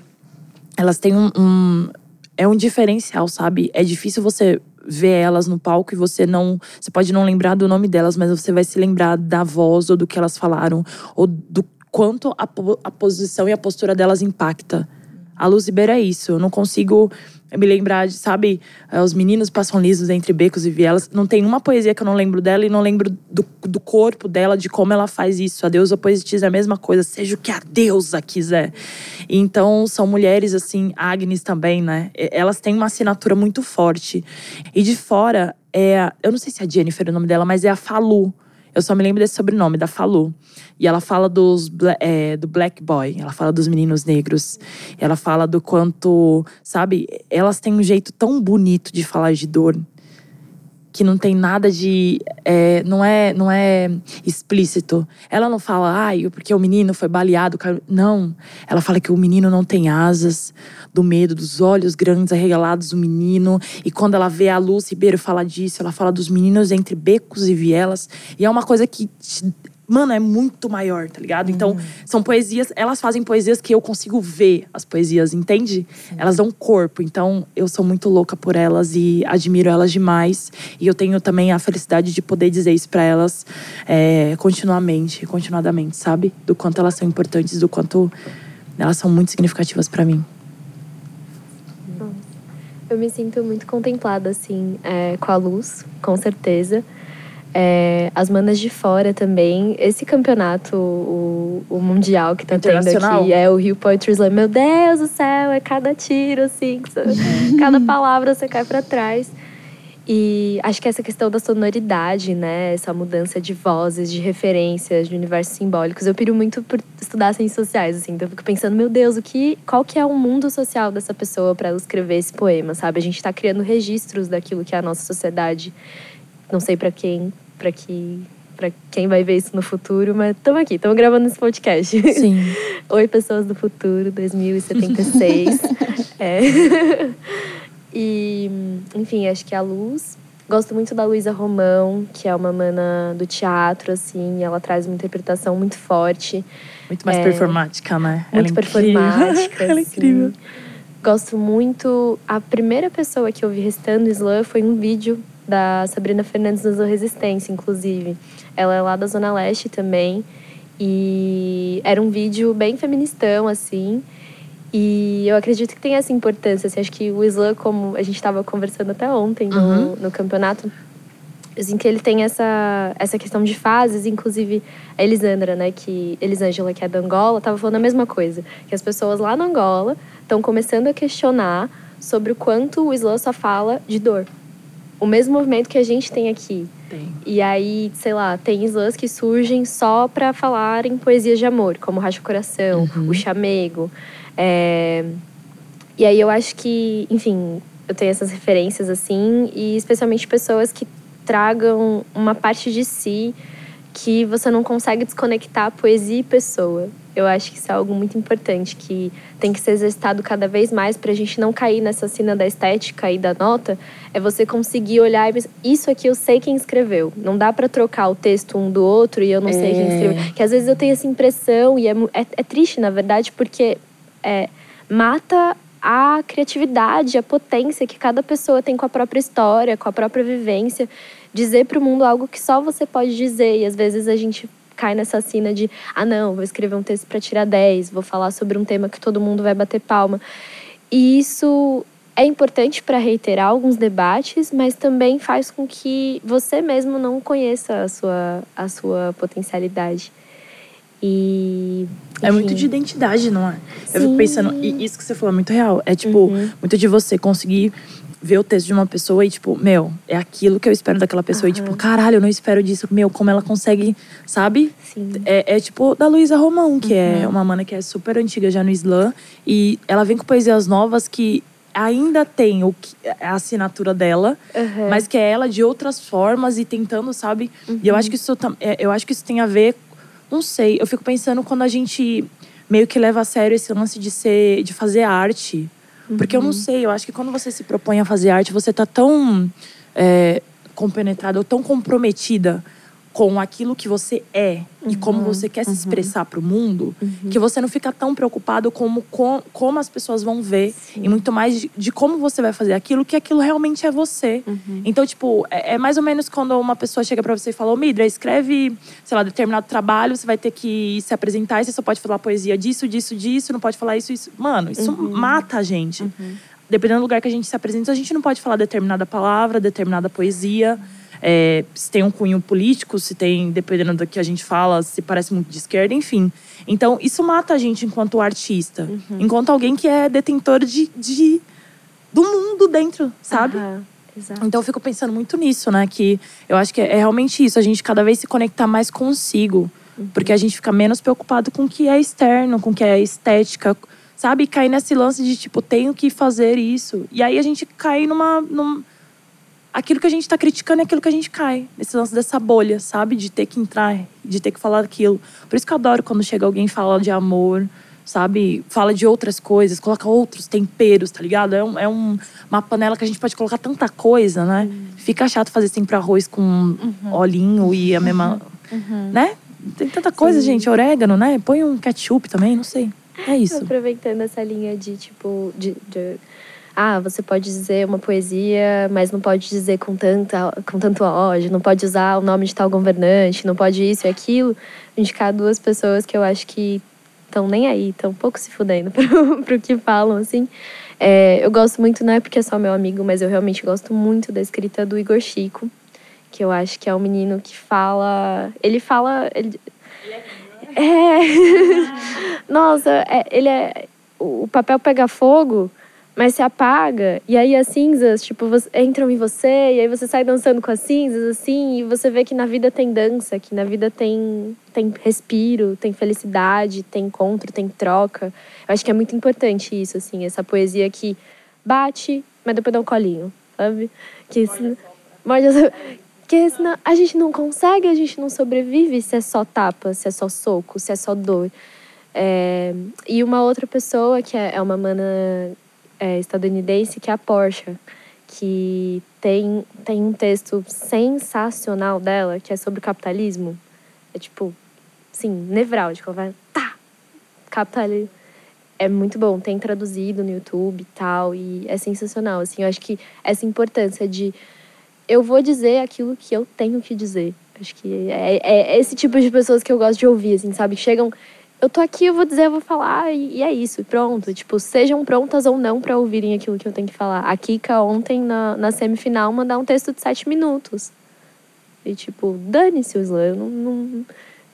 S6: elas têm um, um- é um diferencial sabe? É difícil você ver elas no palco e você não você pode não lembrar do nome delas mas você vai se lembrar da voz ou do que elas falaram ou do quanto a, a posição e a postura delas impacta a Luz Ribeiro é isso eu não consigo me lembrar de, sabe, eh, os meninos passam lisos entre becos e vielas. Não tem uma poesia que eu não lembro dela e não lembro do, do corpo dela, de como ela faz isso. A deusa poetisa é a mesma coisa, seja o que a deusa quiser. Então, são mulheres, assim, Agnes também, né? Elas têm uma assinatura muito forte. E de fora, é, eu não sei se é a Jennifer o nome dela, mas é a Falu. Eu só me lembro desse sobrenome, da Falu. E ela fala dos, é, do black boy, ela fala dos meninos negros. Ela fala do quanto, sabe, elas têm um jeito tão bonito de falar de dor que não tem nada de. é, não, é, não é explícito. Ela não fala, ai, porque o menino foi baleado. caiu-" Não. Ela fala que o menino não tem asas, do medo, dos olhos grandes arregalados do menino. E quando ela vê a Luz Ribeiro falar disso, ela fala dos meninos entre becos e vielas. E é uma coisa que. te- Mano, é muito maior, tá ligado? Então, são poesias, elas fazem poesias que eu consigo ver as poesias, entende? Elas dão corpo, então eu sou muito louca por elas e admiro elas demais. E eu tenho também a felicidade de poder dizer isso pra elas é, continuamente, continuadamente, sabe? Do quanto elas são importantes, do quanto elas são muito significativas pra mim.
S5: Eu me sinto muito contemplada, assim, é, com a luz, com certeza. É, as manas de fora também. Esse campeonato, o, o mundial que tá tendo aqui, é o Rio Poetry Slam. Meu Deus do céu, é cada tiro, assim, cada palavra você cai pra trás. E acho que essa questão da sonoridade, né? Essa mudança de vozes, de referências, de universos simbólicos. Eu piro muito por estudar ciências sociais, assim. Então eu fico pensando, meu Deus, o que, qual que é o mundo social dessa pessoa para ela escrever esse poema, sabe? A gente tá criando registros daquilo que é a nossa sociedade. Não sei para quem, para que pra quem vai ver isso no futuro, mas estamos aqui, estamos gravando esse podcast.
S6: Sim.
S5: Oi, pessoas do futuro, 2076. é. E, enfim, acho que a Luz. Gosto muito da Luísa Romão, que é uma mana do teatro, assim, ela traz uma interpretação muito forte.
S6: Muito mais
S5: É.
S6: performática, né?
S5: Muito
S6: é
S5: performática.
S6: Ela é
S5: assim.
S6: incrível.
S5: Gosto muito. A primeira pessoa que eu vi restando slam foi um vídeo da Sabrina Fernandes Slam Resistência, inclusive. Ela é lá da Zona Leste também. E era um vídeo bem feministão, assim. E eu acredito que tem essa importância. Assim, acho que o slam, como a gente estava conversando até ontem no,
S6: Uhum.
S5: no campeonato, assim, que ele tem essa, essa questão de fases, inclusive a Elisandra, né, que Elisângela, que é da Angola, estava falando a mesma coisa, que as pessoas lá na Angola estão começando a questionar sobre o quanto o slam só fala de dor. O mesmo movimento que a gente tem aqui.
S6: Tem.
S5: E aí, sei lá, tem slams que surgem só para falar em poesias de amor, como Racha Coração,
S6: Uhum.
S5: o Chamego. É... E aí eu acho que, enfim, eu tenho essas referências assim, e especialmente pessoas que tragam uma parte de si que você não consegue desconectar poesia e pessoa. Eu acho que isso é algo muito importante, que tem que ser exercitado cada vez mais para a gente não cair nessa cena da estética e da nota. É você conseguir olhar e pensar, isso aqui eu sei quem escreveu. Não dá para trocar o texto um do outro e eu não sei quem
S4: É.
S5: escreveu. Que às vezes eu tenho essa impressão e é, é, é triste, na verdade, porque é, mata a criatividade, a potência que cada pessoa tem com a própria história, com a própria vivência. Dizer para o mundo algo que só você pode dizer. E às vezes a gente cai nessa cena de, ah, não, vou escrever um texto para tirar 10, vou falar sobre um tema que todo mundo vai bater palma. E isso é importante para reiterar alguns debates, mas também faz com que você mesmo não conheça a sua, a sua potencialidade. E.
S6: É muito
S5: enfim.
S6: de identidade, não é? Eu fico
S5: Sim.
S6: pensando, e isso que você falou é muito real. É tipo,
S5: Uhum.
S6: muito de você conseguir ver o texto de uma pessoa e, tipo, meu, é aquilo que eu espero daquela pessoa. E, tipo, caralho, eu não espero disso. Meu, como ela consegue, sabe? É, é tipo da Luísa Romão, que
S5: Uhum.
S6: é uma mana que é super antiga já no slam. E ela vem com poesias novas que ainda tem o que, a assinatura dela,
S5: Aham.
S6: mas que é ela de outras formas e tentando, sabe? E eu acho que isso é, eu acho que isso tem a ver, não sei, eu fico pensando quando a gente meio que leva a sério esse lance de ser de fazer arte. Porque eu não sei, eu acho que quando você se propõe a fazer arte, você tá tão é, compenetrada ou tão comprometida com aquilo que você é e como você quer se expressar para o mundo, que você não fica tão preocupado como com, como as pessoas vão ver e muito mais de, de como você vai fazer aquilo, que aquilo realmente é você. Então, tipo, é, é mais ou menos quando uma pessoa chega para você e fala: Ô, Midra, escreve, sei lá, determinado trabalho, você vai ter que se apresentar e você só pode falar poesia disso, disso, disso, não pode falar isso, isso. Mano, isso mata a gente. Dependendo do lugar que a gente se apresenta, a gente não pode falar determinada palavra, determinada poesia. É, se tem um cunho político, se tem, dependendo do que a gente fala, se parece muito de esquerda, enfim. Então, isso mata a gente enquanto artista. Enquanto alguém que é detentor de, de do mundo dentro, sabe?
S5: Aham, Exato.
S6: Então eu fico pensando muito nisso, né? Que eu acho que é realmente isso, a gente cada vez se conectar mais consigo. Porque a gente fica menos preocupado com o que é externo, com o que é estética, sabe? Cair nesse lance de tipo, tenho que fazer isso. E aí a gente cai numa. num... Aquilo que a gente tá criticando é aquilo que a gente cai. Nesse lance dessa bolha, sabe? De ter que entrar, de ter que falar aquilo. Por isso que eu adoro quando chega alguém e fala de amor, sabe? Fala de outras coisas, coloca outros temperos, tá ligado? É, um- é um- uma panela que a gente pode colocar tanta coisa, né? Fica chato fazer sempre arroz com olhinho e a mesma. Né? Tem tanta coisa, gente. Orégano, né? Põe um ketchup também, não sei. É isso.
S5: Aproveitando essa linha de tipo. De, de- ah, você pode dizer uma poesia, mas não pode dizer com, tanta, com tanto ódio, não pode usar o nome de tal governante, não pode isso e aquilo. Indicar duas pessoas que eu acho que estão nem aí, estão um pouco se fudendo pro, pro que falam, assim. É, eu gosto muito, não é porque é só meu amigo, mas eu realmente gosto muito da escrita do Igor Chico, que eu acho que é um menino que fala. Ele fala. Ele, é. Nossa, é- ele é. O o papel pega fogo, mas se apaga. E aí as cinzas, tipo, entram em você, e aí você sai dançando com as cinzas, assim, e você vê que na vida tem dança, que na vida tem, tem respiro, tem felicidade, tem encontro, tem troca. Eu acho que é muito importante isso, assim, essa poesia que bate, mas depois dá um colinho, sabe? Que se- morde a- Porque senão a gente não consegue, a gente não sobrevive se é só tapa, se é só soco, se é só dor. É, e uma outra pessoa, que é, é uma mana é, estadunidense, que é a Porsche, que tem, tem um texto sensacional dela, que é sobre capitalismo. É tipo, sim, nevrálgico. Ela vai, tá, capitalismo. É muito bom, tem traduzido no YouTube e tal, e é sensacional. Assim, eu acho que essa importância de eu vou dizer aquilo que eu tenho que dizer. Acho que é, é esse tipo de pessoas que eu gosto de ouvir, assim, sabe? chegam, eu tô aqui, eu vou dizer, eu vou falar, e, é isso, pronto. Tipo, sejam prontas ou não para ouvirem aquilo que eu tenho que falar. A Kika ontem, na, na semifinal, mandar um texto de sete minutos. E tipo, dane-se o slam, eu não, não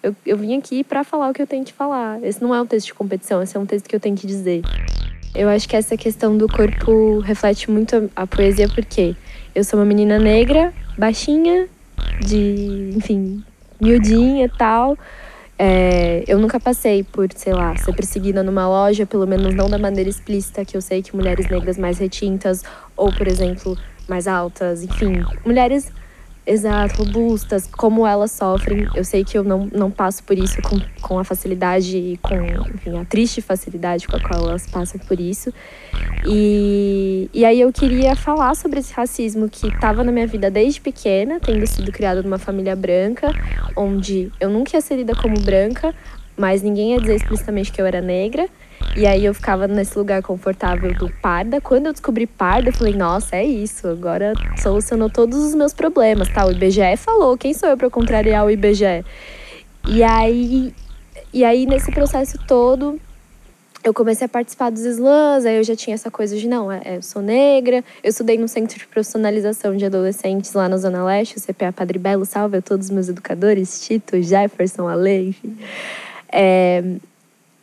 S5: eu, eu vim aqui para falar o que eu tenho que falar. Esse não é um texto de competição, esse é um texto que eu tenho que dizer. Eu acho que essa questão do corpo reflete muito a, a poesia, porque eu sou uma menina negra, baixinha, de, enfim, miudinha e tal. É, eu nunca passei por, sei lá, ser perseguida numa loja, pelo menos não da maneira explícita, que eu sei que mulheres negras mais retintas, ou, por exemplo, mais altas, enfim, mulheres Exato, robustas, como elas sofrem. Eu sei que eu não, não passo por isso com, com a facilidade e com, enfim, a triste facilidade com a qual elas passam por isso. E, e aí eu queria falar sobre esse racismo que estava na minha vida desde pequena, tendo sido criada numa família branca, onde eu nunca ia ser lida como branca, mas ninguém ia dizer explicitamente que eu era negra. E aí eu ficava nesse lugar confortável do parda. Quando eu descobri parda, eu falei, nossa, é isso, agora solucionou todos os meus problemas, tá? O IBGE falou, quem sou eu para contrariar o IBGE? E aí, e aí nesse processo todo, eu comecei a participar dos slams, aí eu já tinha essa coisa de, não, é, eu sou negra, eu estudei no Centro de Profissionalização de Adolescentes lá na Zona Leste, o CPA Padre Belo, salve a todos os meus educadores, Tito, Jefferson, Ale. É,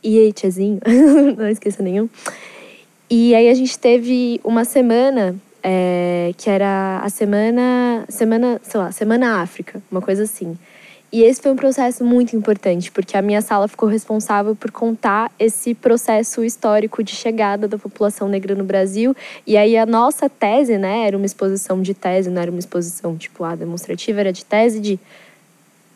S5: e aí, tiazinho? não esqueça nenhum. E aí a gente teve uma semana é, que era a semana, semana, sei lá, semana África, uma coisa assim. E esse foi um processo muito importante, porque a minha sala ficou responsável por contar esse processo histórico de chegada da população negra no Brasil. E aí a nossa tese, né, era uma exposição de tese, não era uma exposição tipo a demonstrativa, era de tese de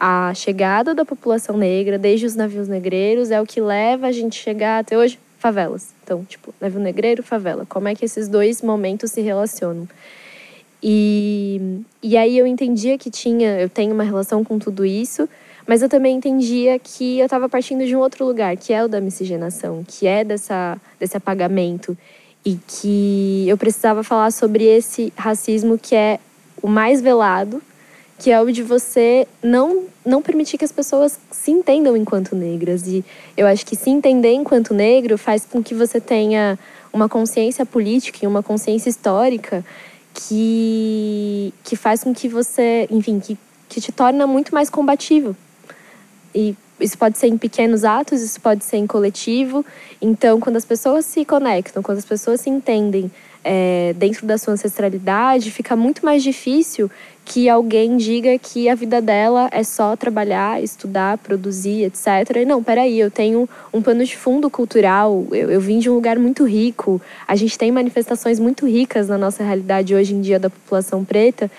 S5: a chegada da população negra, desde os navios negreiros, é o que leva a gente chegar até hoje favelas. Então, tipo, navio negreiro, favela. Como é que esses dois momentos se relacionam? E, e aí eu entendia que tinha, eu tenho uma relação com tudo isso, mas eu também entendia que eu estava partindo de um outro lugar, que é o da miscigenação, que é dessa, desse apagamento. E que eu precisava falar sobre esse racismo que é o mais velado, que é o de você não não permitir que as pessoas se entendam enquanto negras e eu acho que se entender enquanto negro faz com que você tenha uma consciência política e uma consciência histórica que que faz com que você, enfim, que que te torna muito mais combativo. E isso pode ser em pequenos atos, isso pode ser em coletivo. Então, quando as pessoas se conectam, quando as pessoas se entendem é, dentro da sua ancestralidade, fica muito mais difícil que alguém diga que a vida dela é só trabalhar, estudar, produzir, etc. E não, peraí, eu tenho um pano de fundo cultural, eu, eu vim de um lugar muito rico, a gente tem manifestações muito ricas na nossa realidade hoje em dia da população preta.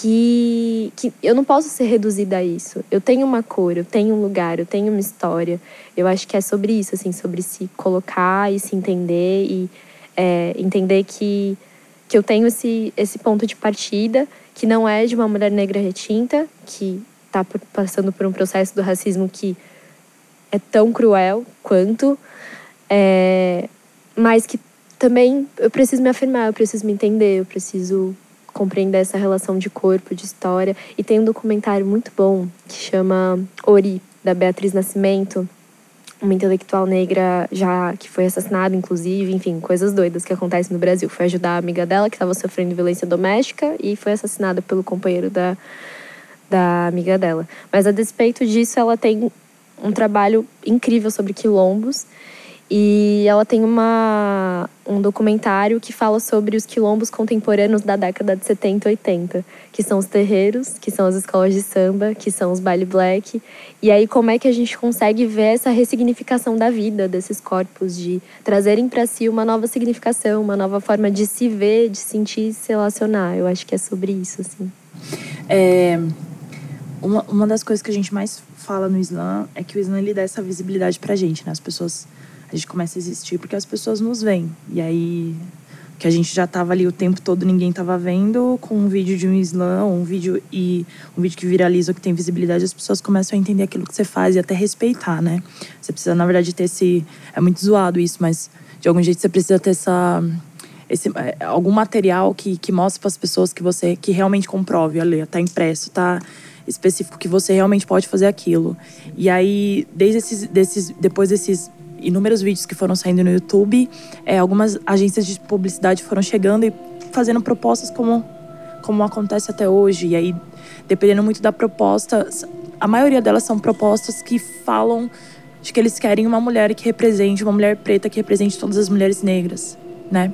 S5: Que, que eu não posso ser reduzida a isso. Eu tenho uma cor, eu tenho um lugar, eu tenho uma história. Eu acho que é sobre isso, assim, sobre se colocar e se entender e é, entender que, que eu tenho esse, esse ponto de partida que não é de uma mulher negra retinta, que está passando por um processo do racismo que é tão cruel quanto, é, mas que também eu preciso me afirmar, eu preciso me entender, eu preciso compreender essa relação de corpo, de história. E tem um documentário muito bom que chama Ori, da Beatriz Nascimento, uma intelectual negra já que foi assassinada, inclusive, enfim, coisas doidas que acontecem no Brasil. Foi ajudar a amiga dela que estava sofrendo violência doméstica e foi assassinada pelo companheiro da, da amiga dela. Mas a despeito disso, ela tem um trabalho incrível sobre quilombos e ela tem uma, um documentário que fala sobre os quilombos contemporâneos da década de 70 e 80, que são os terreiros, que são as escolas de samba, que são os baile black. E aí como é que a gente consegue ver essa ressignificação da vida desses corpos, de trazerem para si uma nova significação, uma nova forma de se ver, de sentir, se relacionar. Eu acho que é sobre isso, assim.
S6: É, uma, uma das coisas que a gente mais fala no Islã é que o Islã ele dá essa visibilidade pra gente, né? As pessoas. A gente começa a existir porque as pessoas nos veem. E aí. Que a gente já tava ali o tempo todo, ninguém tava vendo, com um vídeo de um Islã, um vídeo e um vídeo que viraliza, que tem visibilidade, as pessoas começam a entender aquilo que você faz e até respeitar, né? Você precisa, na verdade, ter esse. É muito zoado isso, mas de algum jeito você precisa ter essa. Esse, é, algum material que, que mostre para as pessoas que você que realmente comprove, olha, tá impresso, tá específico que você realmente pode fazer aquilo. E aí, desde esses, desses, depois desses inúmeros vídeos que foram saindo no YouTube, é, algumas agências de publicidade foram chegando e fazendo propostas como, como acontece até hoje. E aí, dependendo muito da proposta, a maioria delas são propostas que falam de que eles querem uma mulher que represente, uma mulher preta que represente todas as mulheres negras, né?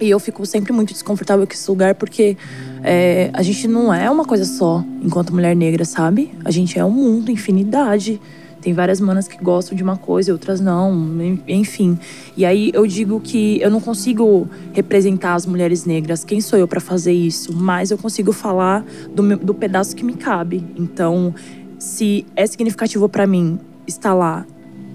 S6: E eu fico sempre muito desconfortável com esse lugar porque é, a gente não é uma coisa só enquanto mulher negra, sabe? A gente é um mundo, infinidade. Tem várias manas que gostam de uma coisa e outras não, enfim. E aí eu digo que eu não consigo representar as mulheres negras. Quem sou eu para fazer isso? Mas eu consigo falar do, meu, do pedaço que me cabe. Então, se é significativo para mim estar lá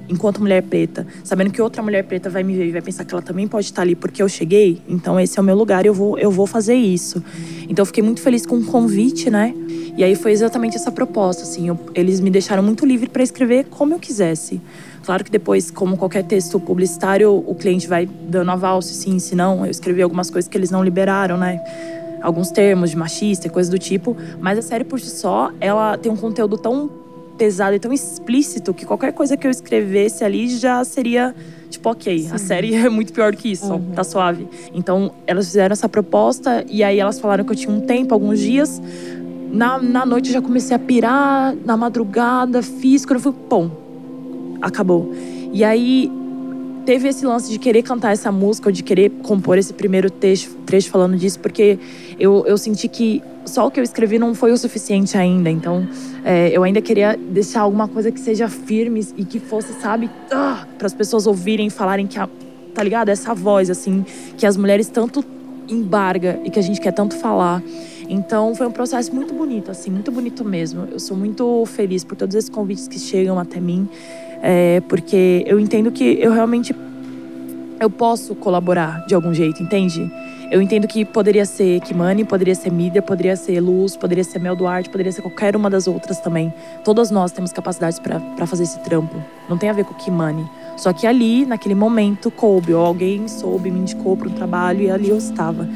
S6: enquanto mulher preta, sabendo que outra mulher preta vai me ver e vai pensar que ela também pode estar ali porque eu cheguei, então esse é o meu lugar e eu vou, eu vou fazer isso. Então eu fiquei muito feliz com o convite, né? E aí foi exatamente essa proposta, assim, eu, eles me deixaram muito livre para escrever como eu quisesse. Claro que depois, como qualquer texto publicitário, o cliente vai dando aval, se sim, se não. Eu escrevi algumas coisas que eles não liberaram, né? Alguns termos de machista e coisas do tipo. Mas a série por si só, ela tem um conteúdo tão pesado e tão explícito que qualquer coisa que eu escrevesse ali já seria tipo, ok, Sim. a série é muito pior que isso, uhum. tá suave. Então, elas fizeram essa proposta e aí elas falaram que eu tinha um tempo, alguns dias. Na, na noite eu já comecei a pirar, na madrugada, fiz, quando eu fui, pum, acabou. E aí teve esse lance de querer cantar essa música, ou de querer compor esse primeiro trecho, trecho falando disso, porque eu, eu senti que só o que eu escrevi não foi o suficiente ainda. Então, é, eu ainda queria deixar alguma coisa que seja firme e que fosse, sabe, ah, para as pessoas ouvirem, falarem que, a, tá ligado? Essa voz, assim, que as mulheres tanto embarga e que a gente quer tanto falar. Então, foi um processo muito bonito, assim, muito bonito mesmo. Eu sou muito feliz por todos esses convites que chegam até mim é, porque eu entendo que eu realmente eu posso colaborar de algum jeito, entende? Eu entendo que poderia ser Kimani, poderia ser Mídia, poderia ser Luz, poderia ser Mel Duarte, poderia ser qualquer uma das outras também. Todas nós temos capacidades para fazer esse trampo. Não tem a ver com Kimani. Só que ali, naquele momento, coube, ou alguém soube, me indicou para um trabalho e ali eu estava.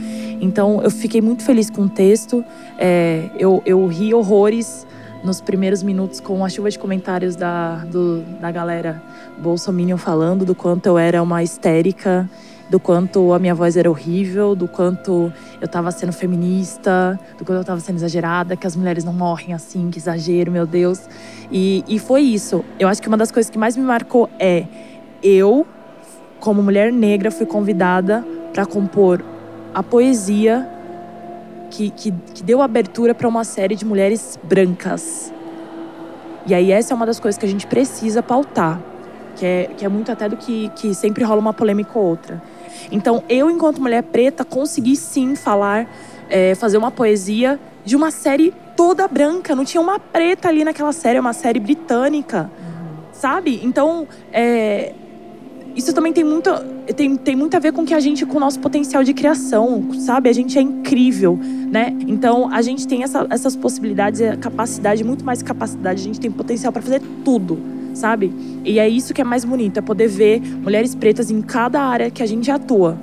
S6: Então, eu fiquei muito feliz com o texto. É, eu, eu ri horrores nos primeiros minutos com a chuva de comentários da, do, da galera Bolsominion falando do quanto eu era uma histérica, do quanto a minha voz era horrível, do quanto eu estava sendo feminista, do quanto eu estava sendo exagerada, que as mulheres não morrem assim, que exagero, meu Deus. E, e foi isso. Eu acho que uma das coisas que mais me marcou é eu, como mulher negra, fui convidada para compor a poesia que, que, que deu abertura para uma série de mulheres brancas. E aí essa é uma das coisas que a gente precisa pautar, que é, que é muito até do que, que sempre rola uma polêmica ou outra. Então eu, enquanto mulher preta, consegui sim falar, é, fazer uma poesia de uma série toda branca. Não tinha uma preta ali naquela série, é uma série britânica, uhum. sabe? Então, é, isso também tem muito, tem, tem muito a ver com que a gente, com o nosso potencial de criação, sabe? A gente é incrível, né? Então, a gente tem essa, essas possibilidades, capacidade, muito mais capacidade, a gente tem potencial para fazer tudo, sabe? E é isso que é mais bonito, é poder ver mulheres pretas em cada área que a gente atua.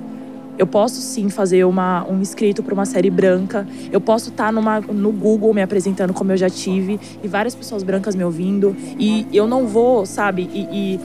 S6: Eu posso sim fazer uma, um inscrito para uma série branca. Eu posso estar tá numa, no Google me apresentando como eu já tive e várias pessoas brancas me ouvindo. E eu não vou, sabe? e, e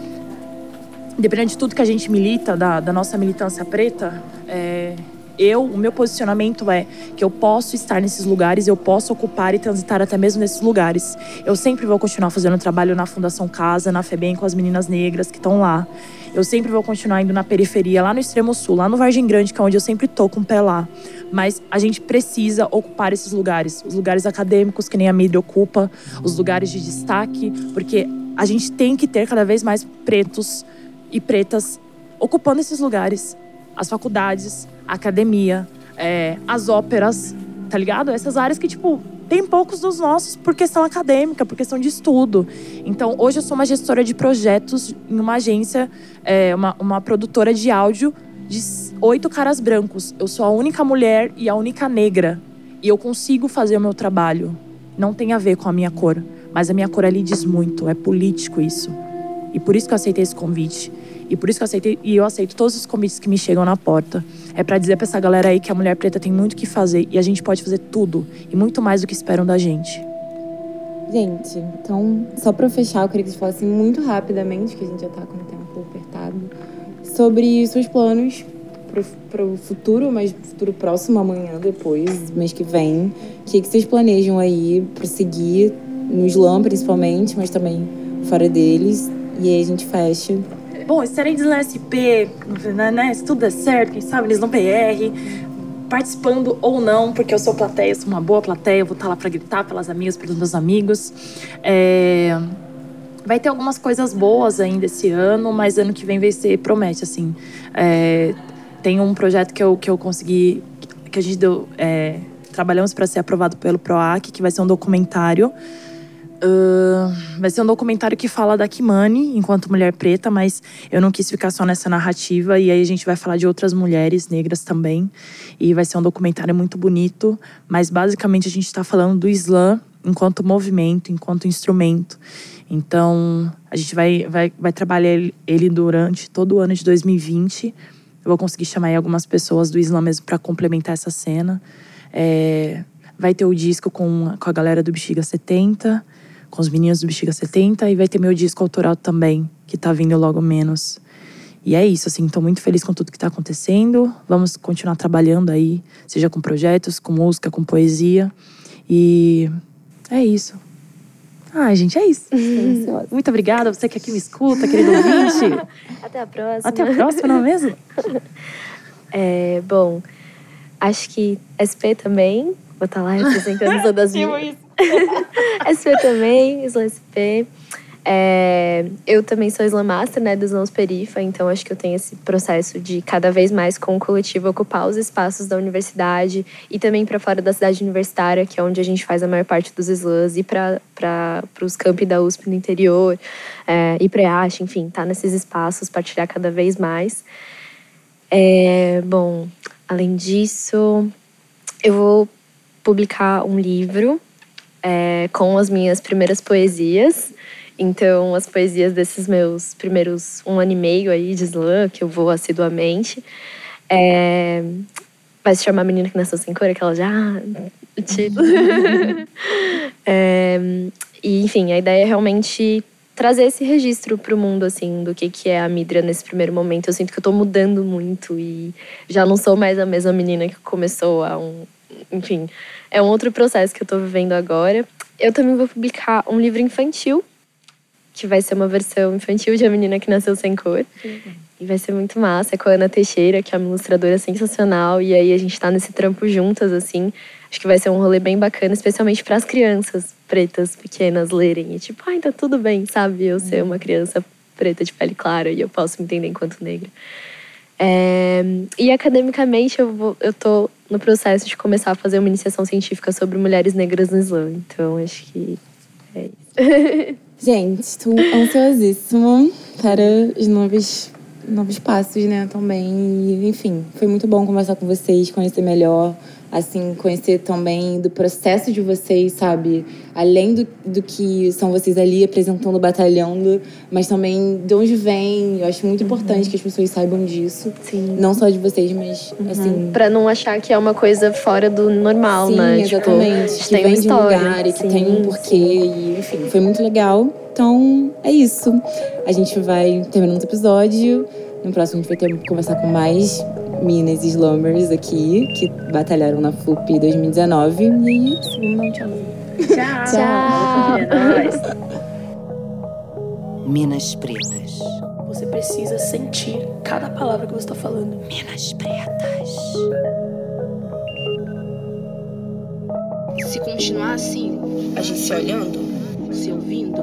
S6: independente de tudo que a gente milita, da, da nossa militância preta, é, eu, o meu posicionamento é que eu posso estar nesses lugares, eu posso ocupar e transitar até mesmo nesses lugares. Eu sempre vou continuar fazendo trabalho na Fundação Casa, na FEBEM com as meninas negras que estão lá. Eu sempre vou continuar indo na periferia, lá no extremo sul, lá no Vargem Grande, que é onde eu sempre tô com o pé lá. Mas a gente precisa ocupar esses lugares, os lugares acadêmicos que nem a mídia ocupa, os lugares de destaque, porque a gente tem que ter cada vez mais pretos e pretas ocupando esses lugares. As faculdades, a academia, é, as óperas, tá ligado? Essas áreas que, tipo, tem poucos dos nossos por questão acadêmica, por questão de estudo. Então, hoje eu sou uma gestora de projetos em uma agência, é, uma, uma produtora de áudio de oito caras brancos. Eu sou a única mulher e a única negra. E eu consigo fazer o meu trabalho. Não tem a ver com a minha cor. Mas a minha cor ali diz muito. É político isso. E por isso que eu aceitei esse convite. E por isso que eu aceitei. E eu aceito todos os convites que me chegam na porta. É para dizer para essa galera aí que a mulher preta tem muito o que fazer. E a gente pode fazer tudo. E muito mais do que esperam da gente.
S4: Gente, então, só para fechar, eu queria que vocês falassem muito rapidamente, que a gente já tá com o tempo apertado, sobre seus planos para o futuro, mas futuro próximo, amanhã, depois, mês que vem. O que, que vocês planejam aí prosseguir no slam, principalmente, mas também fora deles. E aí a gente fecha.
S6: Bom, estarei de SP, né, né? Se tudo der certo, quem sabe eles não PR, participando ou não, porque eu sou plateia, sou uma boa plateia, vou estar lá para gritar pelas amigas, pelos meus amigos. É... Vai ter algumas coisas boas ainda esse ano, mas ano que vem vai ser, promete, assim. É... Tem um projeto que eu, que eu consegui, que a gente deu. É... Trabalhamos para ser aprovado pelo PROAC, que vai ser um documentário Vai ser um documentário que fala da Kimani enquanto mulher preta, mas eu não quis ficar só nessa narrativa. E aí a gente vai falar de outras mulheres negras também. E vai ser um documentário muito bonito, mas basicamente a gente está falando do Islã enquanto movimento, enquanto instrumento. Então a gente vai, vai, vai trabalhar ele durante todo o ano de 2020. Eu vou conseguir chamar aí algumas pessoas do Islã mesmo para complementar essa cena. É, vai ter o disco com, com a galera do Bexiga 70 com os meninos do Bexiga 70 e vai ter meu disco autoral também, que tá vindo logo menos. E é isso, assim, tô muito feliz com tudo que tá acontecendo. Vamos continuar trabalhando aí, seja com projetos, com música, com poesia. E é isso. Ai, gente, é isso. Muito obrigada, você que aqui me escuta, querido ouvinte.
S5: Até a próxima.
S6: Até a próxima, não é mesmo?
S5: É, bom, acho que SP também. Vou estar tá lá representando todas as minhas. SP também, Slam SP. É, eu também sou Slam Master, né, dos Slams Perifa, então acho que eu tenho esse processo de cada vez mais com o coletivo ocupar os espaços da universidade e também para fora da cidade universitária, que é onde a gente faz a maior parte dos slams, e para os campi da USP no interior, é, e para enfim, tá nesses espaços, partilhar cada vez mais. É, bom, além disso, eu vou publicar um livro é, com as minhas primeiras poesias. Então, as poesias desses meus primeiros um ano e meio aí de slam, que eu vou assiduamente. É, vai se chamar Menina que Nasceu Sem Cor, aquela já. O título. é, e, enfim, a ideia é realmente trazer esse registro para o mundo, assim, do que, que é a Midra nesse primeiro momento. Eu sinto que eu estou mudando muito e já não sou mais a mesma menina que começou há um. Enfim, é um outro processo que eu estou vivendo agora. Eu também vou publicar um livro infantil, que vai ser uma versão infantil de A Menina que Nasceu Sem Cor. Uhum. E vai ser muito massa, é com a Ana Teixeira, que é uma ilustradora sensacional. E aí a gente tá nesse trampo juntas, assim. Acho que vai ser um rolê bem bacana, especialmente para as crianças pretas pequenas lerem. E tipo, ai, tá tudo bem, sabe? Eu ser uma criança preta de pele clara e eu posso me entender enquanto negra. É, e academicamente eu, vou, eu tô no processo de começar a fazer uma iniciação científica sobre mulheres negras no Islã. Então acho que é isso.
S4: Gente, estou ansiosíssima para os novos, novos passos, né, também. E, enfim, foi muito bom conversar com vocês, conhecer melhor assim, conhecer também do processo de vocês, sabe? Além do, do que são vocês ali apresentando, batalhando, mas também de onde vem. Eu acho muito uhum. importante que as pessoas saibam disso.
S5: Sim.
S4: Não só de vocês, mas uhum. assim.
S5: Pra não achar que é uma coisa fora do normal,
S4: Sim,
S5: né?
S4: Tipo, exatamente. Tipo, que tem vem de um lugar e que sim, tem um porquê. E, enfim, foi muito legal. Então, é isso. A gente vai terminando o episódio. No próximo a gente vai ter, conversar com mais Minas Slummers aqui, que batalharam na FUP 2019. E segundo tchau.
S5: Tchau. tchau.
S1: tchau. Minas Pretas.
S6: Você precisa sentir cada palavra que você está falando.
S1: Minas Pretas.
S3: Se continuar assim, a gente se olhando, se ouvindo,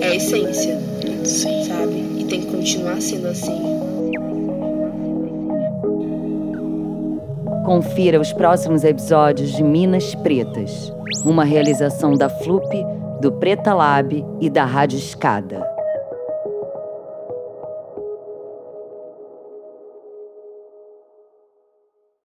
S3: é a essência, Sim. sabe? E tem que continuar sendo assim.
S1: Confira os próximos episódios de Minas Pretas, uma realização da FLUP, do Preta Lab e da Rádio Escada.